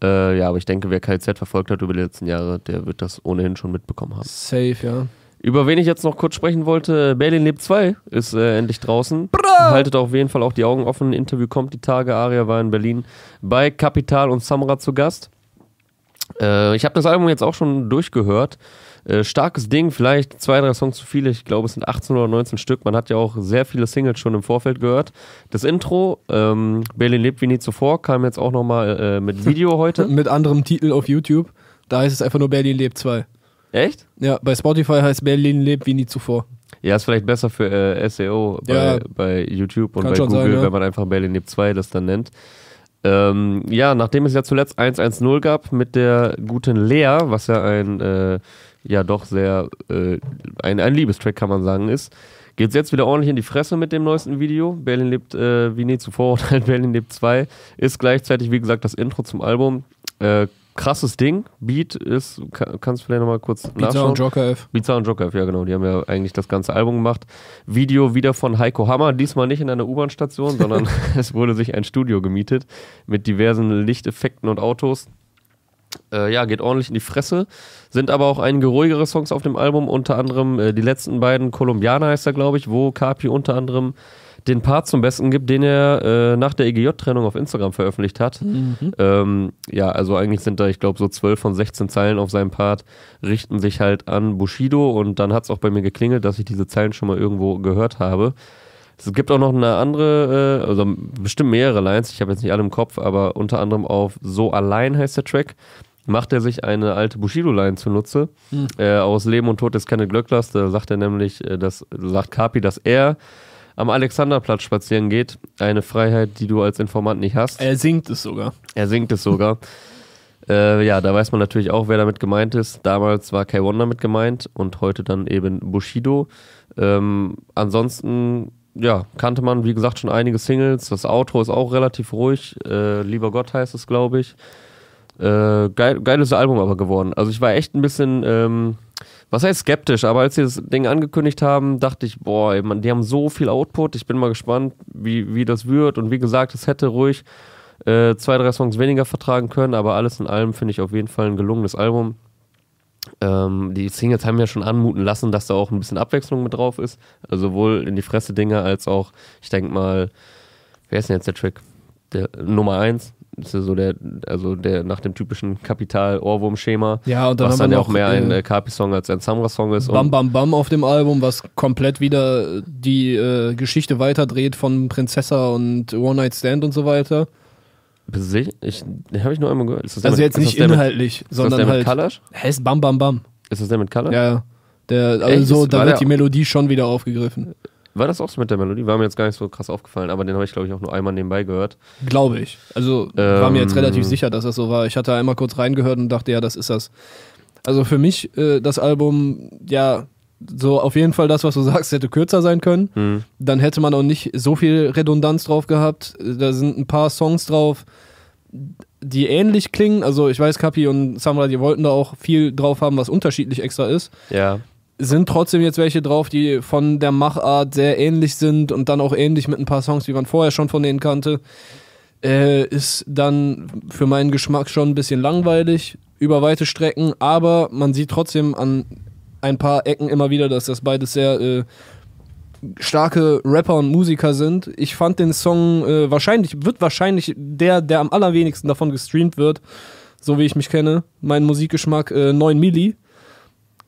Äh, ja, aber ich denke, wer KZ verfolgt hat über die letzten Jahre, der wird das ohnehin schon mitbekommen haben. Safe, ja. Über wen ich jetzt noch kurz sprechen wollte, Berlin lebt 2 ist äh, endlich draußen. Haltet auf jeden Fall auch die Augen offen. Ein Interview kommt die Tage. Aria war in Berlin bei Kapital und Samra zu Gast. Äh, ich habe das Album jetzt auch schon durchgehört. Äh, starkes Ding, vielleicht zwei, drei Songs zu viele. Ich glaube, es sind 18 oder 19 Stück. Man hat ja auch sehr viele Singles schon im Vorfeld gehört. Das Intro, ähm, Berlin lebt wie nie zuvor, kam jetzt auch nochmal äh, mit Video heute. Mit anderem Titel auf YouTube. Da heißt es einfach nur Berlin lebt 2. Echt? Ja, bei Spotify heißt Berlin lebt wie nie zuvor. Ja, ist vielleicht besser für äh, SEO bei, Ja. bei YouTube und bei Google, sein, ja. wenn man einfach Berlin lebt 2 das dann nennt. Ähm, ja, nachdem es ja zuletzt 1-1-0 gab mit der guten Lea, was ja ein, äh, ja doch sehr, äh, ein, ein Liebestrack kann man sagen ist, geht's jetzt wieder ordentlich in die Fresse mit dem neuesten Video. Berlin lebt äh, wie nie zuvor und halt Berlin lebt 2 ist gleichzeitig, wie gesagt, das Intro zum Album. Krasses Ding. Beat ist, kann, kannst du vielleicht nochmal kurz Pizza nachschauen? und Joker F. Pizza und Joker, ja genau, die haben ja eigentlich das ganze Album gemacht. Video wieder von Heiko Hammer, diesmal nicht in einer U-Bahn-Station, sondern es wurde sich ein Studio gemietet mit diversen Lichteffekten und Autos. Äh, ja, geht ordentlich in die Fresse. Sind aber auch einige ruhigere Songs auf dem Album, unter anderem äh, die letzten beiden, Colombiana heißt er, glaube ich, wo Kapi unter anderem den Part zum Besten gibt, den er äh, nach der EGJ-Trennung auf Instagram veröffentlicht hat. Ähm, ja, also eigentlich sind da, ich glaube, so 12 von 16 Zeilen auf seinem Part richten sich halt an Bushido und dann hat es auch bei mir geklingelt, dass ich diese Zeilen schon mal irgendwo gehört habe. Es gibt auch noch eine andere, äh, also bestimmt mehrere Lines, ich habe jetzt nicht alle im Kopf, aber unter anderem auf So allein heißt der Track, macht er sich eine alte Bushido-Line zunutze. Hm. Äh, aus Leben und Tod des Kenneth Glöcklers. Da sagt er nämlich, äh, dass, sagt Kapi, dass er am Alexanderplatz spazieren geht. Eine Freiheit, die du als Informant nicht hast. Er singt es sogar. Er singt es sogar. äh, ja, da weiß man natürlich auch, wer damit gemeint ist. Damals war K1 damit gemeint und heute dann eben Bushido. Ähm, ansonsten, ja, kannte man, wie gesagt, schon einige Singles. Das Outro ist auch relativ ruhig. Äh, Lieber Gott heißt es, glaube ich. Äh, geil, geiles Album aber geworden. Also ich war echt ein bisschen, ähm, was heißt skeptisch, aber als sie das Ding angekündigt haben, dachte ich, boah, ey, man, die haben so viel Output. Ich bin mal gespannt, wie, wie das wird. Und wie gesagt, es hätte ruhig äh, zwei, drei Songs weniger vertragen können, aber alles in allem finde ich auf jeden Fall ein gelungenes Album. Ähm, die Singles haben ja schon anmuten lassen, dass da auch ein bisschen Abwechslung mit drauf ist. Also sowohl in die Fresse-Dinger als auch, ich denke mal, wer ist denn jetzt der Track? Der Nummer 1 ist ja so der, also der nach dem typischen Kapital-Ohrwurm-Schema. Ja, und dann was dann ja auch mehr ein äh, äh, Kapi-Song als ein Samra-Song ist. Bam Bam Bam auf dem Album, was komplett wieder die äh, Geschichte weiterdreht von Prinzessa und One Night Stand und so weiter. Ich, den habe ich nur einmal gehört. Ist das der Also mit, jetzt nicht der mit, inhaltlich, ist das sondern der mit halt. Heißt Bam Bam Bam. Ist das der mit Kalash? Ja, ja. Der, Echt? also Ist- da war wird die Melodie schon wieder aufgegriffen. War das auch so mit der Melodie? War mir jetzt gar nicht so krass aufgefallen, aber den habe ich, glaube ich, auch nur einmal nebenbei gehört. Glaube ich. Also war mir jetzt Ähm. relativ sicher, dass das so war. Ich hatte einmal kurz reingehört und dachte, ja, das ist das. Also für mich äh, das Album, ja, so auf jeden Fall das, was du sagst, hätte kürzer sein können. Hm. Dann hätte man auch nicht so viel Redundanz drauf gehabt. Da sind ein paar Songs drauf, die ähnlich klingen. Also ich weiß, Kapi und Samra, die wollten da auch viel drauf haben, was unterschiedlich extra ist. Ja. Sind trotzdem jetzt welche drauf, die von der Machart sehr ähnlich sind und dann auch ähnlich mit ein paar Songs, wie man vorher schon von denen kannte. Äh, ist dann für meinen Geschmack schon ein bisschen langweilig über weite Strecken, aber man sieht trotzdem an ein paar Ecken immer wieder, dass das beides sehr äh, starke Rapper und Musiker sind. Ich fand den Song äh, wahrscheinlich, wird wahrscheinlich der, der am allerwenigsten davon gestreamt wird, so wie ich mich kenne. Mein Musikgeschmack äh, 9 Milli.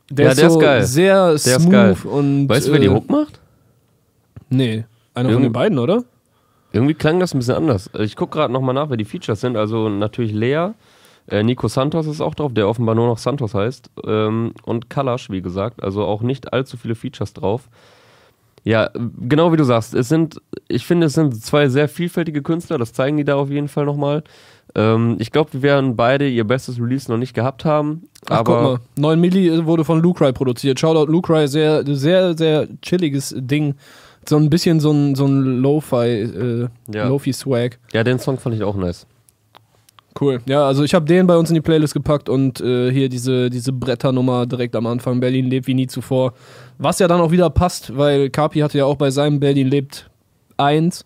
Der Ja, ist der ist so geil. sehr ist smooth und. Weißt du, wer die äh, Hook macht? Nee, einer von Irgend- den beiden, oder? Irgendwie klang das ein bisschen anders. Ich gucke gerade nochmal nach, wer die Features sind. Also natürlich Lea, äh, Nico Santos ist auch drauf, der offenbar nur noch Santos heißt. Ähm, und Kalash, wie gesagt. Also auch nicht allzu viele Features drauf. Ja, genau wie du sagst. Es sind, ich finde, es sind zwei sehr vielfältige Künstler. Das zeigen die da auf jeden Fall nochmal. Ähm, ich glaube, wir werden beide ihr bestes Release noch nicht gehabt haben. Ach, guck mal. 9 Milli wurde von Lucry produziert. Shoutout Lucry, sehr, sehr, sehr chilliges Ding. So ein bisschen so ein, so ein Lo-Fi, äh, Ja. Lo-Fi-Swag. ja, den Song fand ich auch nice. Cool. Ja, also ich habe den bei uns in die Playlist gepackt und äh, hier diese, diese Bretternummer direkt am Anfang. Berlin lebt wie nie zuvor. Was ja dann auch wieder passt, weil Kapi hatte ja auch bei seinem Berlin lebt 1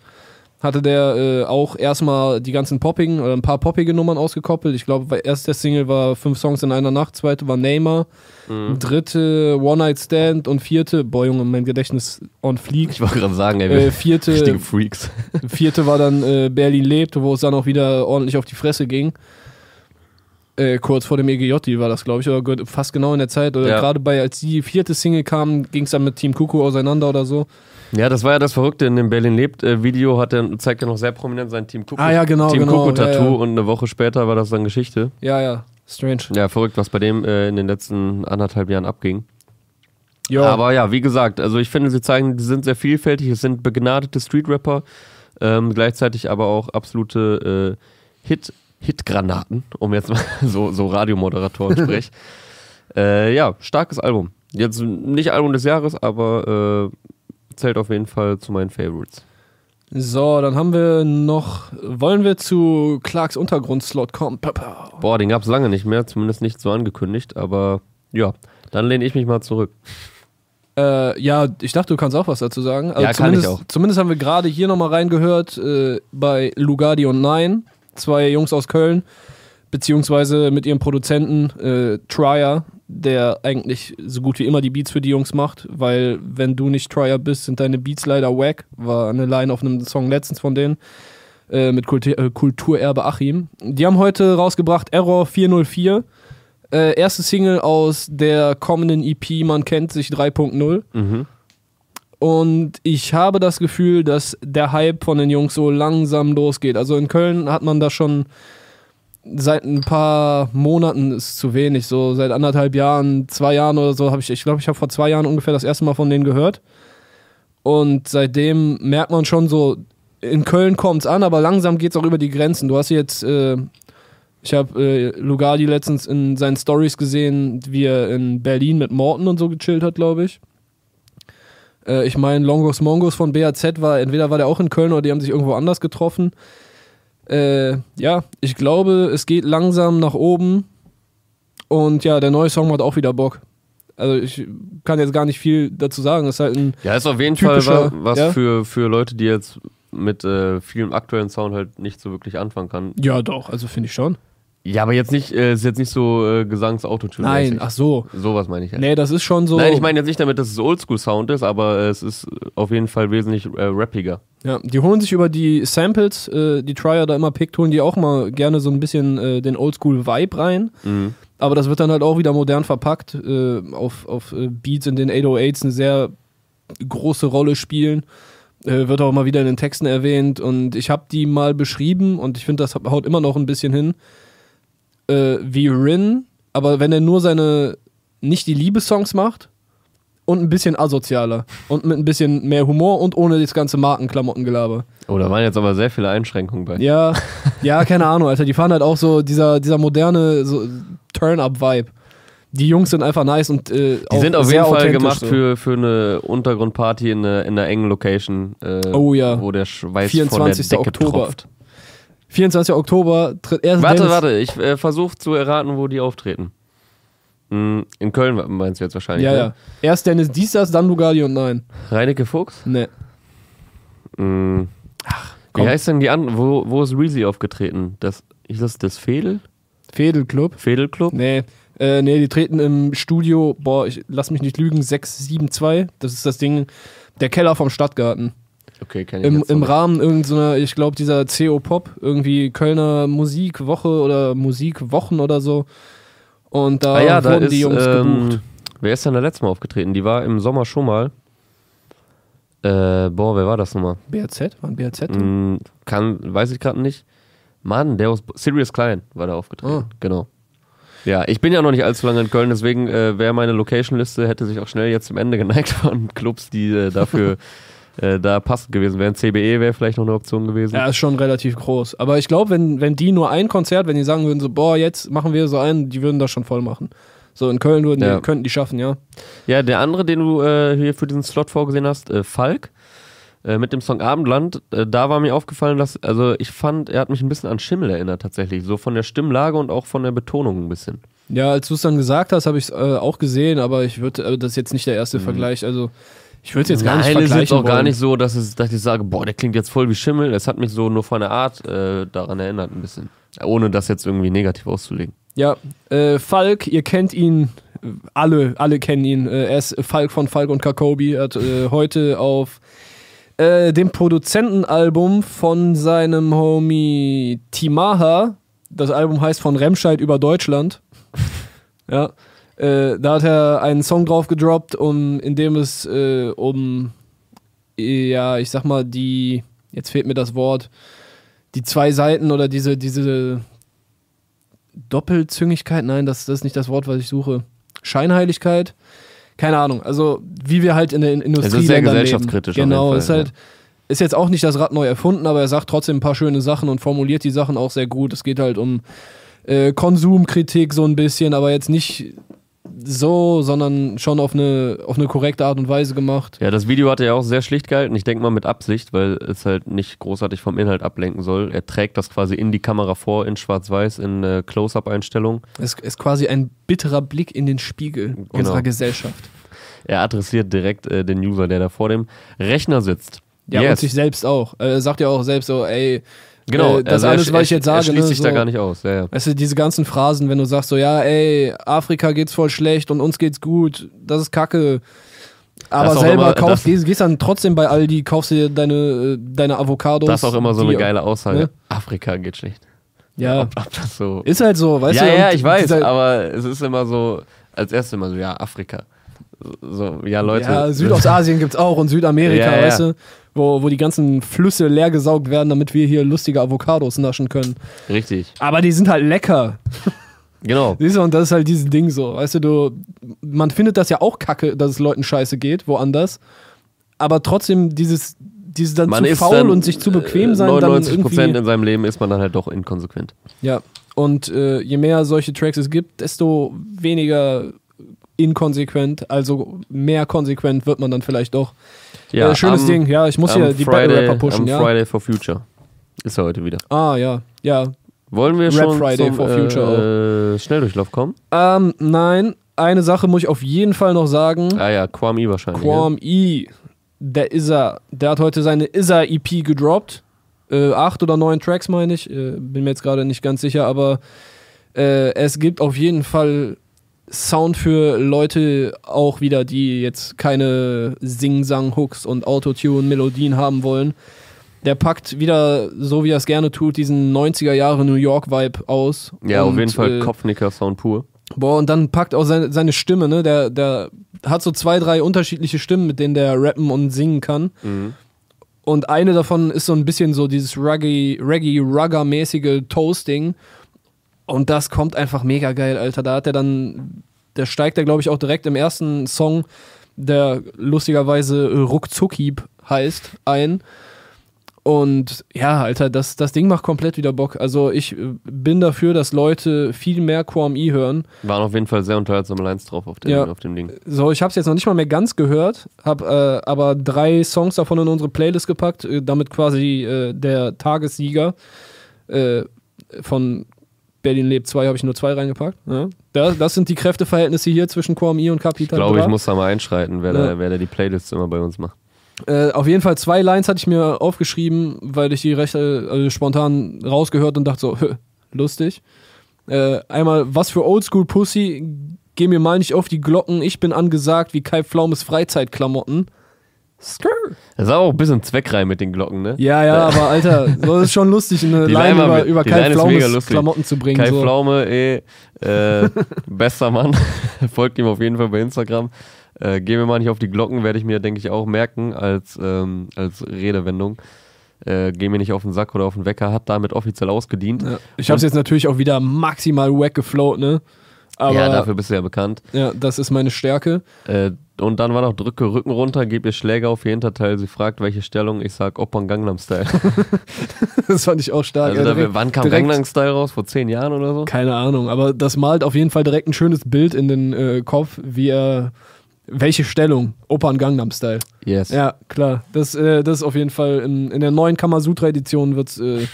hatte der äh, auch erstmal die ganzen poppigen oder ein paar poppige Nummern ausgekoppelt. Ich glaube, erst der Single war fünf Songs in einer Nacht, zweite war Neymar, Mhm. dritte One Night Stand und vierte, boah Junge, mein Gedächtnis on fleek. Ich wollte gerade sagen, ey, Äh, wir vierte, richtige Freaks. Vierte war dann äh, Berlin lebt, wo es dann auch wieder ordentlich auf die Fresse ging. Äh, kurz vor dem EGJ war das, glaube ich, oder fast genau in der Zeit. Oder Ja. gerade bei, als die vierte Single kam, ging es dann mit Team Kuku auseinander oder so. Ja, das war ja das Verrückte in dem Berlin lebt äh, Video, hat er zeigt er noch sehr prominent sein Team Kuku. Ah, ja, genau, Team genau, Kuku Tattoo ja, ja. und eine Woche später war das dann Geschichte. Ja, ja, strange. Ja, verrückt, was bei dem äh, in den letzten anderthalb Jahren abging. Ja, Aber ja, wie gesagt, also ich finde, sie zeigen, die sind sehr vielfältig, es sind begnadete Street-Rapper, ähm, gleichzeitig aber auch absolute äh, Hit, Hit-Granaten, um jetzt mal so, so Radiomoderatoren sprech. äh, ja, starkes Album. Jetzt nicht Album des Jahres, aber äh, zählt auf jeden Fall zu meinen Favorites. So, dann haben wir noch, wollen wir zu Clarks Untergrundslot kommen? Boah, den gab es lange nicht mehr, zumindest nicht so angekündigt, aber ja, dann lehne ich mich mal zurück. Äh, ja, ich dachte, du kannst auch was dazu sagen. Also Ja, kann ich zumindest, auch. Zumindest haben wir gerade hier nochmal reingehört äh, bei Lugardi und Nine, zwei Jungs aus Köln, beziehungsweise mit ihrem Produzenten äh, Trier, der eigentlich so gut wie immer die Beats für die Jungs macht, weil wenn du nicht Trier bist, sind deine Beats leider wack. War eine Line auf einem Song letztens von denen äh, mit Kultur, äh, Kulturerbe Achim. Die haben heute rausgebracht Error 404. Äh, erste Single aus der kommenden EP Man kennt sich 3.0. Mhm. Und ich habe das Gefühl, dass der Hype von den Jungs so langsam losgeht. Also in Köln hat man da schon seit ein paar Monaten ist zu wenig. So seit anderthalb Jahren, zwei Jahren oder so habe ich, ich glaube, ich habe vor zwei Jahren ungefähr das erste Mal von denen gehört. Und seitdem merkt man schon so, in Köln kommt es an, aber langsam geht es auch über die Grenzen. Du hast jetzt, äh, ich habe äh, Lugardi letztens in seinen Stories gesehen, wie er in Berlin mit Morten und so gechillt hat, glaube ich. Äh, ich meine, Longos Mongos von BAZ war, entweder war der auch in Köln oder die haben sich irgendwo anders getroffen. Äh, ja, ich glaube, es geht langsam nach oben. Und ja, der neue Song hat auch wieder Bock. Also ich kann jetzt gar nicht viel dazu sagen. Das ist halt ein Ja, ist auf jeden Typischer, Fall wa- was ja? für, für Leute, die jetzt mit äh, vielem aktuellen Sound halt nicht so wirklich anfangen kann. ja doch, also finde ich schon. Ja, aber jetzt nicht, äh, ist jetzt nicht so äh, Gesangs-Autotune. Nein, ach so. Sowas meine ich halt. Nee, das ist schon so. Nein, ich meine jetzt nicht damit, dass es Oldschool-Sound ist, aber es ist auf jeden Fall wesentlich äh, rappiger. Ja, die holen sich über die Samples, äh, die Trier da immer pickt, holen die auch mal gerne so ein bisschen äh, den Oldschool-Vibe rein. Mhm. Aber das wird dann halt auch wieder modern verpackt, äh, auf, auf äh, Beats, in den 808s eine sehr große Rolle spielen. Äh, wird auch immer wieder in den Texten erwähnt. Und ich habe die mal beschrieben und ich finde, das haut immer noch ein bisschen hin. Äh, wie Rin, aber wenn er nur seine, nicht die Liebessongs macht und ein bisschen asozialer und mit ein bisschen mehr Humor und ohne das ganze Markenklamottengelaber. Oh, da waren jetzt aber sehr viele Einschränkungen bei. Ja, ja, keine Ahnung, Alter. Die fahren halt auch so dieser, dieser moderne so Turn-Up-Vibe. Die Jungs sind einfach nice und äh, Die sind auf jeden Fall gemacht so. für, für eine Untergrundparty in, einer- in einer engen Location, äh, Oh ja. wo der Schweiß 24. von der Decke Oktober. tropft. 24. Oktober tritt erst Warte, Dennis- warte, ich äh, versuche zu erraten, wo die auftreten. Hm, in Köln meinst du jetzt wahrscheinlich, Ja, ne? ja. Erst Dennis Diestas, dann Lugardi und nein. Reinecke Fuchs? Ne. Hm. komm. Wie heißt denn die andere? Wo, wo ist Reezy aufgetreten? Das, ist das das Fedel? Fädelclub? Fedelclub? Nee. Äh, nee, die treten im Studio, boah, ich lass mich nicht lügen, 672. Das ist das Ding, der Keller vom Stadtgarten. Okay, kenn ich Im, im. Rahmen irgendeiner, ich glaube, dieser CO Pop, irgendwie Kölner Musikwoche oder Musikwochen oder so. Und da Ah ja, da wurden ist, die Jungs ähm, gebucht. wer ist denn da letztes Mal aufgetreten? Die war im Sommer schon mal. Äh, boah, wer war das nochmal? BRZ? War ein BRZ? Hm, kann, weiß ich gerade nicht. Mann, der aus Sirius Klein war da aufgetreten. Ah. Genau. Ja, ich bin ja noch nicht allzu lange in Köln, deswegen äh, wäre meine Location-Liste, hätte sich auch schnell jetzt zum Ende geneigt von Clubs, die äh, dafür äh, da passend gewesen wären. CBE wäre vielleicht noch eine Option gewesen. Ja, ist schon relativ groß. Aber ich glaube, wenn, wenn die nur ein Konzert, wenn die sagen würden, so, boah, jetzt machen wir so einen, die würden das schon voll machen. So in Köln würden Ja. die, könnten die schaffen, ja. Ja, der andere, den du äh, hier für diesen Slot vorgesehen hast, äh, Falk, äh, mit dem Song Abendland, äh, da war mir aufgefallen, dass, also ich fand, er hat mich ein bisschen an Schimmel erinnert tatsächlich, so von der Stimmlage und auch von der Betonung ein bisschen. Ja, als du es dann gesagt hast, habe ich es äh, auch gesehen, aber ich würde, das ist jetzt nicht der erste Vergleich. Also, ich würde es jetzt gar nicht. Nein, vergleichen. es ist jetzt auch gar nicht so, dass, es, dass ich sage, boah, der klingt jetzt voll wie Schimmel. Es hat mich so nur von der Art äh, daran erinnert ein bisschen. Ohne das jetzt irgendwie negativ auszulegen. Ja, äh, Falk, ihr kennt ihn, alle, alle kennen ihn. Äh, er ist Falk von Falk und Kakobi. Er hat äh, heute auf äh, dem Produzentenalbum von seinem Homie Timaha, das Album heißt von Remscheid über Deutschland. ja, äh, da hat er einen Song drauf gedroppt, um, in dem es äh, um, ja, ich sag mal, die, jetzt fehlt mir das Wort, die zwei Seiten oder diese, diese Doppelzüngigkeit, nein, das, das ist nicht das Wort, was ich suche. Scheinheiligkeit, keine Ahnung. Also wie wir halt in der Industrie sehr leben. gesellschaftskritisch auf Genau, jeden ist Fall, halt ist jetzt auch nicht das Rad neu erfunden, aber er sagt trotzdem ein paar schöne Sachen und formuliert die Sachen auch sehr gut. Es geht halt um äh, Konsumkritik so ein bisschen, aber jetzt nicht so, sondern schon auf eine, auf eine korrekte Art und Weise gemacht. Ja, das Video hat er ja auch sehr schlicht gehalten. Ich denke mal mit Absicht, weil es halt nicht großartig vom Inhalt ablenken soll. Er trägt das quasi in die Kamera vor, in schwarz-weiß, in äh, Close-Up-Einstellung. Es ist quasi ein bitterer Blick in den Spiegel Genau. unserer Gesellschaft. Er adressiert direkt äh, den User, der da vor dem Rechner sitzt. Ja, und Yes. sich selbst auch. Er sagt ja auch selbst so, ey, Genau, äh, das also er alles, sch- was ich jetzt er sage, schließt ne, sich so, da gar nicht aus. Ja, ja. Weißt du, diese ganzen Phrasen, wenn du sagst so, ja, ey, Afrika geht's voll schlecht und uns geht's gut, das ist kacke. Aber selber immer- kaufst, gehst, gehst dann trotzdem bei Aldi, kaufst dir deine, äh, deine Avocados. Das ist auch immer so eine die- geile Aussage. ne? Afrika geht schlecht. Ja, Ob, ob das so. ist halt so, weißt ja, du? ja, und ich weiß, aber es ist immer so, als erstes immer so, ja, Afrika. So, ja, Leute. ja, Südostasien gibt's auch und Südamerika, Ja, ja. weißt du? Wo, wo die ganzen Flüsse leer gesaugt werden, damit wir hier lustige Avocados naschen können. Richtig. Aber die sind halt lecker. Genau. Siehst du, und das ist halt dieses Ding so. Weißt du, du, man findet das ja auch kacke, dass es Leuten scheiße geht, woanders. Aber trotzdem dieses, dieses dann Man zu faul dann, und sich zu bequem sein, dann 99 Prozent in seinem Leben ist man dann halt doch inkonsequent. Ja. Und äh, je mehr solche Tracks es gibt, desto weniger inkonsequent, also mehr konsequent wird man dann vielleicht doch. Ja, äh, schönes am- Ding. Ja, ich muss hier die Friday, Battle Rapper pushen, am ja. Friday for Future. Ist er heute wieder. Ah, ja. Ja. Wollen wir Rap schon Friday zum for Future äh, Schnelldurchlauf kommen? Ähm, nein, eine Sache muss ich auf jeden Fall noch sagen. Ah ja, Quam E wahrscheinlich. Quam E, der Isa, der hat heute seine Isa EP gedroppt. Äh, acht oder neun Tracks, meine ich. Äh, bin mir jetzt gerade nicht ganz sicher, aber äh, es gibt auf jeden Fall Sound für Leute auch wieder, die jetzt keine Sing-Sang-Hooks und Autotune-Melodien haben wollen. Der packt wieder, so wie er es gerne tut, diesen 90er Jahre New York-Vibe aus. Ja, auf Und, jeden Fall äh, Kopfnicker-Sound pur. Boah, und dann packt auch seine, seine Stimme, ne? Der, der hat so zwei, drei unterschiedliche Stimmen, mit denen der rappen und singen kann. Mhm. Und eine davon ist so ein bisschen so dieses Reggae, Reggae Rugger-mäßige Toasting. Und das kommt einfach mega geil, Alter. Da hat er dann, der steigt er, glaube ich, auch direkt im ersten Song, der lustigerweise Ruckzuckhieb heißt, ein. Und ja, Alter, das, das Ding macht komplett wieder Bock. Also ich äh, bin dafür, dass Leute viel mehr E hören. Waren auf jeden Fall sehr unterhaltsame Lines drauf auf dem, Ja. auf dem Ding. So, ich habe es jetzt noch nicht mal mehr ganz gehört, habe äh, aber drei Songs davon in unsere Playlist gepackt, äh, damit quasi äh, der Tagessieger äh, von Berlin lebt 2 habe ich nur zwei reingepackt. Ja. Das, das sind die Kräfteverhältnisse hier zwischen QMI und Ich Capital glaube, ich muss da mal einschreiten, wer, Ja. da, wer da die Playlists immer bei uns macht. Äh, auf jeden Fall zwei Lines hatte ich mir aufgeschrieben, weil ich die recht äh, spontan rausgehört und dachte so, lustig. Äh, einmal, was für Oldschool Pussy, geh mir mal nicht auf die Glocken, ich bin angesagt wie Kai Pflaumes Freizeitklamotten. Skrr. Das ist aber auch ein bisschen Zweckreim mit den Glocken, ne? Ja, ja, aber Alter, so ist schon lustig, eine Die war- über, über die Kai Pflaumes. Klamotten zu bringen. Kai so. Pflaume, eh, äh, bester Mann. Folgt ihm auf jeden Fall bei Instagram. Äh, gehen wir mal nicht auf die Glocken, werde ich mir, denke ich, auch merken als, ähm, als Redewendung. Äh, geh mir nicht auf den Sack oder auf den Wecker, hat damit offiziell ausgedient. Ja. Ich hab's jetzt natürlich auch wieder maximal wack gefloat, ne? Aber ja, dafür bist du ja bekannt. ja, das ist meine Stärke. Äh, und dann war noch drücke Rücken runter, gib ihr Schläger auf ihr Hinterteil. Sie fragt, welche Stellung. Ich sag Opern Gangnam Style. Das fand ich auch stark. Also ja, da, direkt- wann kam direkt- Gangnam Style raus? Vor zehn Jahren oder so? Keine Ahnung, aber das malt auf jeden Fall direkt ein schönes Bild in den äh, Kopf, wie er. Welche Stellung? Opern Gangnam Style. Yes. Ja, klar. Das, äh, das ist auf jeden Fall in, in der neuen Kamasutra-Edition wird es äh,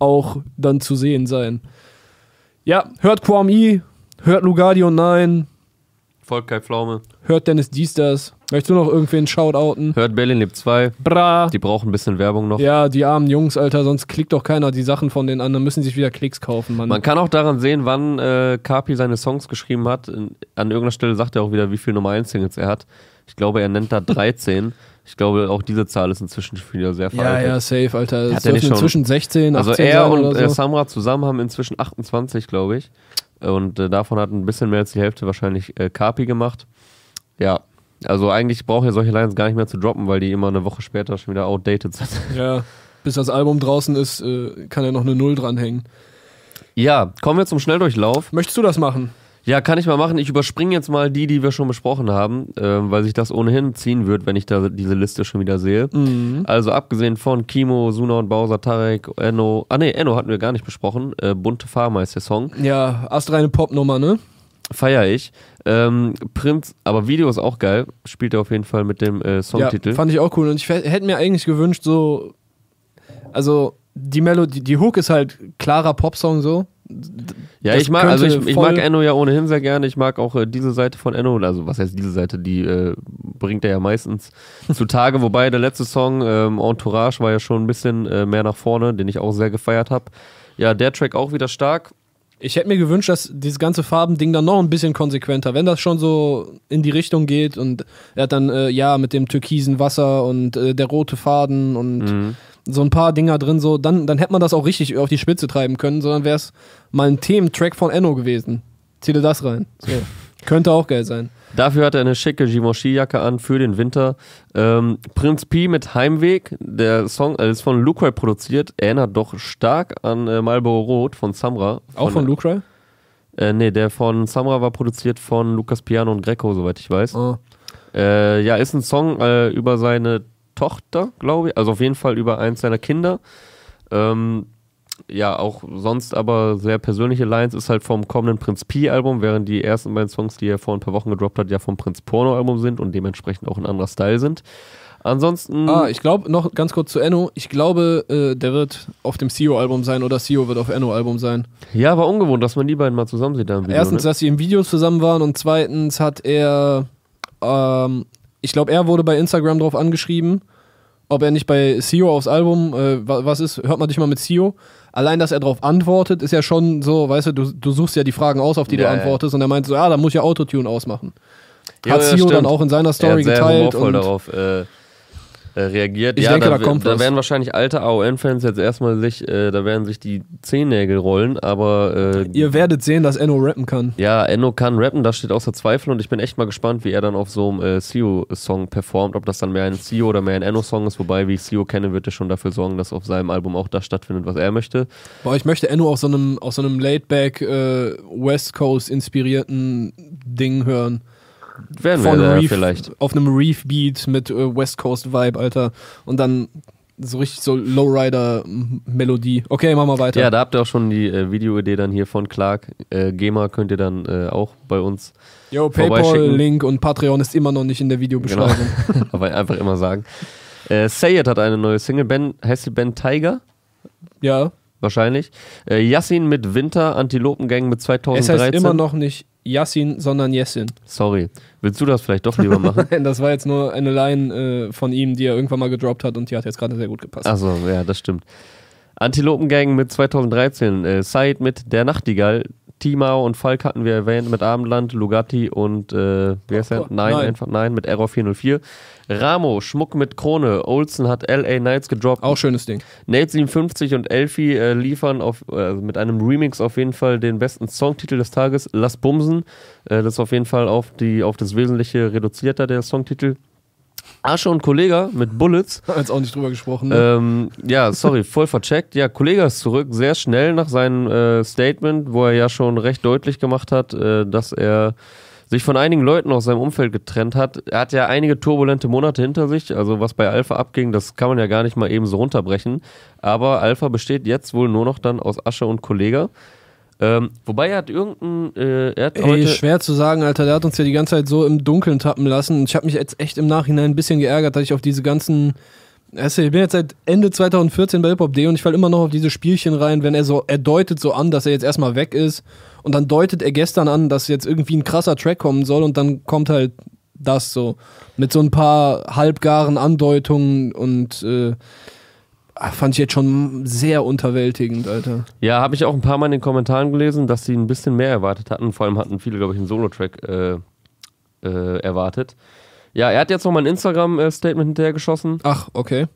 auch dann zu sehen sein. Ja, hört Quam E, hört Lugardio 9, Folgt Kai Pflaume. hört Dennis Diesters. Möchtest du noch irgendwen shoutouten? Hört Berlin lebt 2. Bra. Die brauchen ein bisschen Werbung noch. Ja, die armen Jungs, Alter, sonst klickt doch keiner die Sachen von den anderen, müssen sich wieder Klicks kaufen, Mann. Man kann auch daran sehen, wann äh, Kapi seine Songs geschrieben hat. An irgendeiner Stelle sagt er auch wieder, wie viele Nummer 1 Singles er hat. Ich glaube, er nennt da 13. ich glaube, auch diese Zahl ist inzwischen schon wieder sehr ja, veraltet. ja, safe, Alter. Es Hat er nicht dürfen schon- inzwischen 16, 18 Also er sein und oder äh, so. Samra zusammen haben inzwischen 28, glaube ich. Und äh, davon hat ein bisschen mehr als die Hälfte wahrscheinlich äh, Kapi gemacht. Ja, also eigentlich braucht er solche Lines gar nicht mehr zu droppen, weil die immer eine Woche später schon wieder outdated sind. Ja, bis das Album draußen ist, äh, kann ja noch eine Null dranhängen. Ja, kommen wir zum Schnelldurchlauf. Möchtest du das machen? Ja, kann ich mal machen. Ich überspringe jetzt mal die, die wir schon besprochen haben, ähm, weil sich das ohnehin ziehen wird, wenn ich da diese Liste schon wieder sehe. Mhm. Also abgesehen von Kimo, Suna und Bowser, Tarek, Enno. Ah ne, Enno hatten wir gar nicht besprochen. Äh, Bunte Farmer ist der Song. Ja, astreine Popnummer, ne? Feier ich. Ähm, Prinz, aber Video ist auch geil. Spielt er auf jeden Fall mit dem äh, Songtitel. Ja, fand ich auch cool. Und ich hätte mir eigentlich gewünscht, so. Also, die Melodie, die Hook ist halt klarer Popsong so. Ja, ich mag, also ich, ich mag Enno ja ohnehin sehr gerne. Ich mag auch äh, diese Seite von Enno. Also was heißt diese Seite? Die äh, bringt er ja meistens zutage. Wobei der letzte Song ähm, Entourage war ja schon ein bisschen äh, mehr nach vorne, den ich auch sehr gefeiert habe. Ja, der Track auch wieder stark. Ich hätte mir gewünscht, dass dieses ganze Farbending dann noch ein bisschen konsequenter, wenn das schon so in die Richtung geht und er hat dann, äh, ja, mit dem türkisen Wasser und äh, der rote Faden und Mhm. So ein paar Dinger drin, so, dann, dann hätte man das auch richtig auf die Spitze treiben können, sondern wäre es mal ein Thementrack von Enno gewesen. Zieh dir das rein. So. Könnte auch geil sein. Dafür hat er eine schicke Givenchy-Jacke an für den Winter. Ähm, Prinz P mit Heimweg, der Song äh, ist von Lucray produziert, erinnert doch stark an äh, Marlboro Rot von Samra. Auch von Lucray? Äh, nee, der von Samra war produziert von Lukas Piano und Greco, soweit ich weiß. Oh. Äh, ja, ist ein Song äh, über seine Tochter, glaube ich. Also auf jeden Fall über eins seiner Kinder. Ähm, ja, auch sonst aber sehr persönliche Lines ist halt vom kommenden Prinz P-Album, während die ersten beiden Songs, die er vor ein paar Wochen gedroppt hat, ja vom Prinz Porno-Album sind und dementsprechend auch ein anderer Style sind. Ansonsten. Ah, ich glaube, noch ganz kurz zu Enno. Ich glaube, äh, der wird auf dem CEO-Album sein oder CEO wird auf Enno-Album sein. Ja, war ungewohnt, dass man die beiden mal zusammen sieht. Da Video, Erstens, ne? dass sie im Video zusammen waren und zweitens hat er, ähm, ich glaube, er wurde bei Instagram drauf angeschrieben, ob er nicht bei CEO aufs Album, äh, wa- was ist, hört man dich mal mit CEO. Allein, dass er darauf antwortet, ist ja schon so, weißt du, du, du suchst ja die Fragen aus, auf die Ja, du ja. antwortest und er meint so, ja, da muss ich ja Autotune ausmachen. Ja, hat CEO dann auch in seiner er Story geteilt und darauf äh, äh, reagiert. Ich ja, denke, da, da kommt da was. werden wahrscheinlich alte AON-Fans jetzt erstmal sich, äh, da werden sich die Zehennägel rollen, aber äh, ihr werdet sehen, dass Enno rappen kann. Ja, Enno kann rappen, das steht außer Zweifel und ich bin echt mal gespannt, wie er dann auf so einem äh, CEO-Song performt, ob das dann mehr ein CEO oder mehr ein Enno-Song ist, wobei, wie ich CEO kenne, wird er schon dafür sorgen, dass auf seinem Album auch das stattfindet, was er möchte. Boah, ich möchte Enno auf so einem, auf so einem Laidback äh, West Coast inspirierten Ding hören. Werden wir Von da Reef, vielleicht. auf einem Reef Beat mit äh, West Coast Vibe, Alter. Und dann so richtig so Lowrider M- Melodie. Okay, machen wir weiter. Ja, da habt ihr auch schon die äh, Videoidee dann hier von Clark. Äh, GEMA könnt ihr dann äh, auch bei uns, Yo, PayPal. Link und Patreon ist immer noch nicht in der Videobeschreibung. aber einfach immer sagen. Äh, Say It hat eine neue Single, Ben, heißt sie Ben Tiger? Ja, Wahrscheinlich. Äh, Yassin mit Winter, Antilopengang mit es 2013. heißt immer noch nicht Yassin, sondern Yessin. Sorry. Willst du das vielleicht doch lieber machen? Nein, das war jetzt nur eine Line äh, von ihm, die er irgendwann mal gedroppt hat und die hat jetzt gerade sehr gut gepasst. Achso, ja, das stimmt. Antilopengang mit 2013, äh, Said mit Der Nachtigall, Timao und Falk hatten wir erwähnt mit Abendland, Lugatti und äh, wie heißt der? Oh, Nein, nein. einfach nein, mit Error 404. Ramo, Schmuck mit Krone, Olsen hat LA Knights gedroppt. Auch schönes Ding. Nate 57 und Elfie äh, liefern auf, äh, mit einem Remix auf jeden Fall den besten Songtitel des Tages, Lass Bumsen. Äh, das ist auf jeden Fall auf, die, auf das Wesentliche reduzierter, der Songtitel. Asche und Kollega mit Bullets. Jetzt auch nicht drüber gesprochen. Ne? Ähm, ja, sorry, voll vercheckt. Ja, Kollege ist zurück, sehr schnell nach seinem äh, Statement, wo er ja schon recht deutlich gemacht hat, äh, dass er sich von einigen Leuten aus seinem Umfeld getrennt hat. Er hat ja einige turbulente Monate hinter sich, also was bei Alpha abging, das kann man ja gar nicht mal eben so runterbrechen. Aber Alpha besteht jetzt wohl nur noch dann aus Asche und Kollege. Ähm, wobei er hat irgendein, äh, er hat Ey, schwer zu sagen, Alter. Der hat uns ja die ganze Zeit so im Dunkeln tappen lassen. Und ich habe mich jetzt echt im Nachhinein ein bisschen geärgert, dass ich auf diese ganzen. Weißt du, ich bin jetzt seit Ende 2014 bei Hip-Hop.de und ich falle immer noch auf diese Spielchen rein, wenn er so, er deutet so an, dass er jetzt erstmal weg ist und dann deutet er gestern an, dass jetzt irgendwie ein krasser Track kommen soll und dann kommt halt das so. Mit so ein paar halbgaren Andeutungen und äh, ah, fand ich jetzt schon sehr unterwältigend, Alter. Ja, habe ich auch ein paar Mal in den Kommentaren gelesen, dass sie ein bisschen mehr erwartet hatten. Vor allem hatten viele, glaube ich, einen Solo-Track äh, äh, erwartet. Ja, er hat jetzt nochmal ein Instagram-Statement hinterhergeschossen. Ach, okay.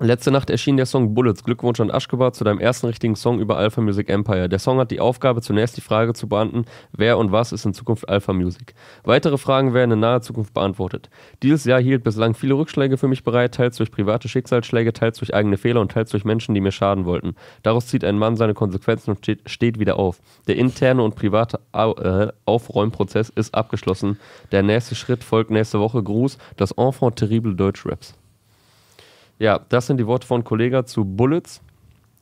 Letzte Nacht erschien der Song Bullets. Glückwunsch an Aschgebar zu deinem ersten richtigen Song über Alpha Music Empire. Der Song hat die Aufgabe, zunächst die Frage zu beantworten, wer und was ist in Zukunft Alpha Music. Weitere Fragen werden in naher Zukunft beantwortet. Dieses Jahr hielt bislang viele Rückschläge für mich bereit, teils durch private Schicksalsschläge, teils durch eigene Fehler und teils durch Menschen, die mir schaden wollten. Daraus zieht ein Mann seine Konsequenzen und steht, wieder auf. Der interne und private äh, Aufräumprozess ist abgeschlossen. Der nächste Schritt folgt nächste Woche. Gruß, das Enfant terrible Deutschraps. Ja, das sind die Worte von Kollega zu Bullets.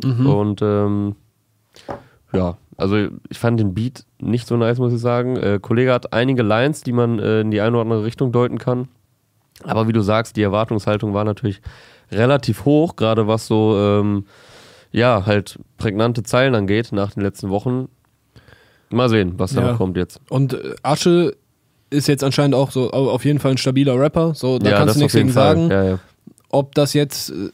Und ähm, ja, also ich fand den Beat nicht so nice, muss ich sagen. Äh, Kollege hat einige Lines, die man äh, in die eine oder andere Richtung deuten kann. Aber wie du sagst, die Erwartungshaltung war natürlich relativ hoch, gerade was so, ähm, ja, halt prägnante Zeilen angeht nach den letzten Wochen. Mal sehen, was da Ja. noch kommt jetzt. Und äh, Asche ist jetzt anscheinend auch so au- auf jeden Fall ein stabiler Rapper. So, da ja, kannst du nichts gegen sagen. Ja, ja. Ob das jetzt, äh,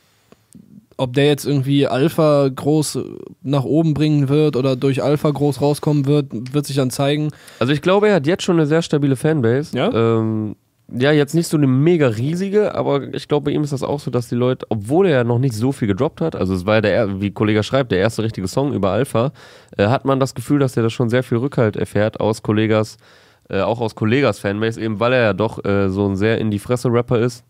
ob der jetzt irgendwie Alpha groß nach oben bringen wird oder durch Alpha groß rauskommen wird, wird sich dann zeigen. Also ich glaube, er hat jetzt schon eine sehr stabile Fanbase. Ja? Ähm, ja, jetzt nicht so eine mega riesige, aber ich glaube, bei ihm ist das auch so, dass die Leute, obwohl er ja noch nicht so viel gedroppt hat, also es war ja der, er- wie Kollege schreibt, der erste richtige Song über Alpha, äh, hat man das Gefühl, dass er da schon sehr viel Rückhalt erfährt aus Kollegas äh, auch aus Kollegas Fanbase, eben weil er ja doch äh, so ein sehr in die Fresse-Rapper ist.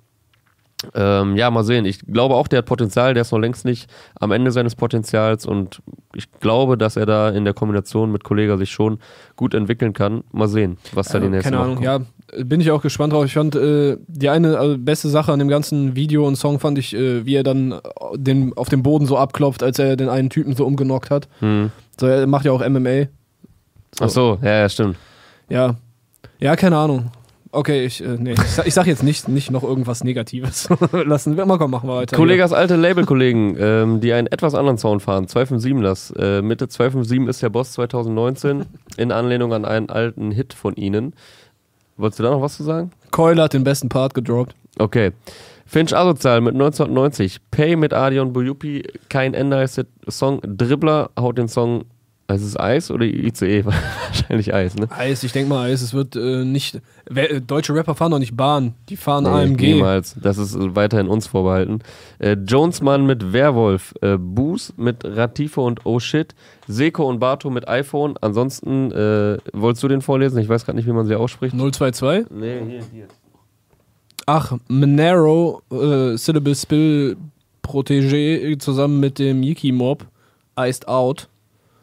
Ähm, ja, mal sehen. Ich glaube auch, der hat Potenzial, der ist noch längst nicht am Ende seines Potenzials und ich glaube, dass er da in der Kombination mit Kollega sich schon gut entwickeln kann. Mal sehen, was da die Äh, nächsten keine Ahnung, ja. Bin ich auch gespannt drauf. Ich fand, äh, die eine also beste Sache an dem ganzen Video und Song fand ich, äh, wie er dann den, auf dem Boden so abklopft, als er den einen Typen so umgenockt hat. Hm. So, er macht ja auch MMA. Ach so, ja, ja, stimmt. Ja. Ja, keine Ahnung. Okay, ich, äh, nee, ich, sag, ich sag jetzt nicht, nicht noch irgendwas Negatives. Lassen wir mal komm, machen wir weiter. Kollegas alte Labelkollegen, ähm, die einen etwas anderen Sound fahren, 257 das. Äh, Mitte 257 ist der Boss 2019 in Anlehnung an einen alten Hit von ihnen. Wolltest du da noch was zu sagen? Keule hat den besten Part gedroppt. Okay. Finch Asozial mit 1990. Pay mit Adion Buyupi. Kein Ende heißt der Song. Dribbler haut den Song. Heißt es Eis oder ICE? Wahrscheinlich Eis, ne? Eis, ich denke mal Eis, es wird äh, nicht. Äh, deutsche Rapper fahren doch nicht Bahn, die fahren AMG. Niemals. Das ist äh, weiterhin uns vorbehalten. Äh, Jonesmann mit Werwolf. Äh, Boos mit Ratifo und Oh Shit. Seko und Bato mit iPhone. Ansonsten, äh, wolltest du den vorlesen? Ich weiß gerade nicht, wie man sie ausspricht. 022. Nee, hier, hier. Ach, Monero, äh, Syllable Spill Protégé zusammen mit dem Yiki Mob. Iced Out.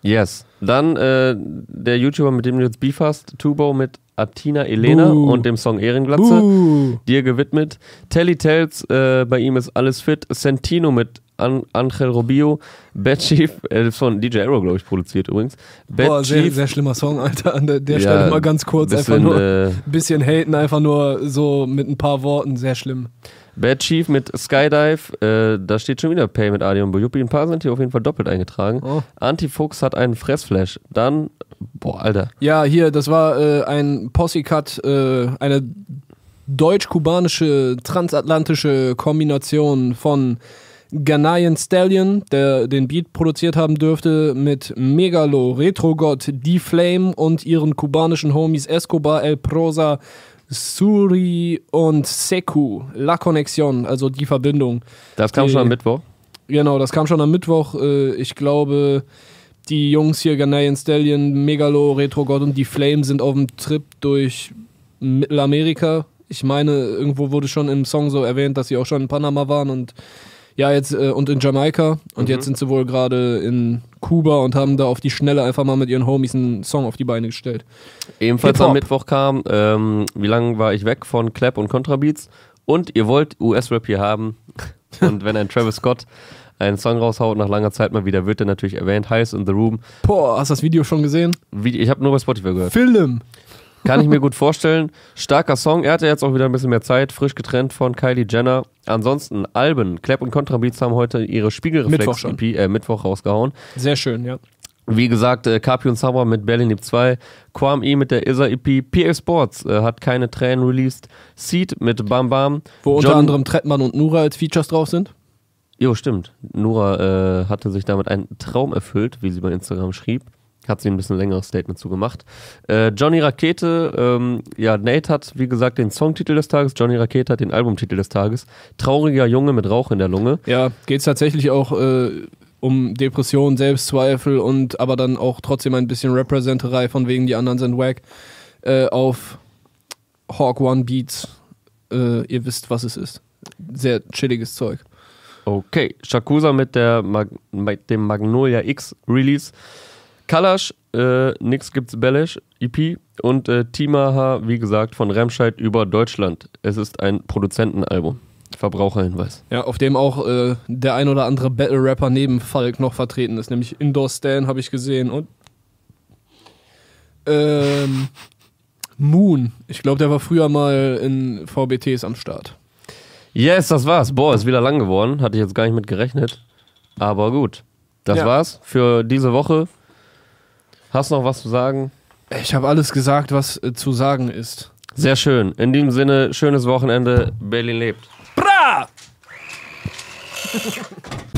Yes. Dann äh, der YouTuber, mit dem du jetzt Beef hast, Tubo mit Atina Elena Buh. und dem Song Ehrenglatze. Uh. dir gewidmet. Telly Tells, äh, bei ihm ist alles fit. Sentino mit An Angel Robio. Bad Chief, äh, von DJ Arrow, glaube ich, produziert übrigens. Bad Boah, sehr, Chief, sehr schlimmer Song, Alter. An der, der Ja, Stelle mal ganz kurz bisschen, einfach nur äh, ein bisschen haten, einfach nur so mit ein paar Worten. Sehr schlimm. Bad Chief mit Skydive, äh, da steht schon wieder Pay mit Adi und Boyupi. Ein paar sind hier auf jeden Fall doppelt eingetragen. Oh. Antifuchs hat einen Fressflash. Dann, boah, Alter. Ja, hier, das war äh, ein Posse-Cut, äh, eine deutsch-kubanische transatlantische Kombination von Ghanaian Stallion, der den Beat produziert haben dürfte, mit Megalo, Retrogott, D-Flame und ihren kubanischen Homies Escobar, El Prosa, Suri und Seku. La Conexión, also die Verbindung. Das kam Die- schon am Mittwoch. Genau, das kam schon am Mittwoch. Äh, ich glaube, die Jungs hier, Ghanaian Stallion, Megalo, Retro God und die Flame sind auf dem Trip durch Mittelamerika. Ich meine, irgendwo wurde schon im Song so erwähnt, dass sie auch schon in Panama waren und ja, jetzt äh, und in Jamaika. Und Mhm. jetzt sind sie wohl gerade in Kuba und haben da auf die Schnelle einfach mal mit ihren Homies einen Song auf die Beine gestellt. Ebenfalls am Mittwoch kam, ähm, wie lange war ich weg von Clap und Contrabeats? Und ihr wollt US-Rap hier haben. Und wenn ein Travis Scott einen Song raushaut, nach langer Zeit mal wieder, wird er natürlich erwähnt. Heiß in the Room. Boah, hast du das Video schon gesehen? Wie, ich habe nur bei Spotify gehört. Film! Kann ich mir gut vorstellen. Starker Song. Er hatte jetzt auch wieder ein bisschen mehr Zeit. Frisch getrennt von Kylie Jenner. Ansonsten Alben. Clap und Contrabeats haben heute ihre Mittwoch Spiegelreflex. EP, äh, Mittwoch rausgehauen. Sehr schön, ja. Wie gesagt, äh, Kapi und Sabra mit Berlin Deep 2, Quam E mit der ISA EP, PA Sports äh, hat keine Tränen released, Seed mit Bam Bam. Wo unter John- anderem Trettmann und Nura als Features drauf sind. Jo, stimmt. Nura äh, hatte sich damit einen Traum erfüllt, wie sie bei Instagram schrieb. Hat sie ein bisschen längeres Statement zu gemacht. Äh, Johnny Rakete, ähm, ja, Nate hat, wie gesagt, den Songtitel des Tages, Johnny Rakete hat den Albumtitel des Tages. Trauriger Junge mit Rauch in der Lunge. Ja, geht es tatsächlich auch äh, um Depression, Selbstzweifel und aber dann auch trotzdem ein bisschen Representerei von wegen die anderen sind wack äh, auf Hawk One Beats. Äh, ihr wisst, was es ist. Sehr chilliges Zeug. Okay, Shakusa mit, der Mag mit dem Magnolia X Release. Kalash, äh, nix gibt's Bellish, EP. Und äh, Timaha, wie gesagt, von Remscheid über Deutschland. Es ist ein Produzentenalbum. Verbraucherhinweis. Ja, auf dem auch äh, der ein oder andere Battle-Rapper neben Falk noch vertreten ist, nämlich Indoor Stan habe ich gesehen und ähm, Moon. Ich glaube, der war früher mal in VBTs am Start. Yes, das war's. Boah, ist wieder lang geworden. Hatte ich jetzt gar nicht mit gerechnet. Aber gut. Das Ja. war's für diese Woche. Hast du noch was zu sagen? Ich habe alles gesagt, was äh, zu sagen ist. Sehr schön. In diesem Sinne, schönes Wochenende. Berlin lebt. Bra!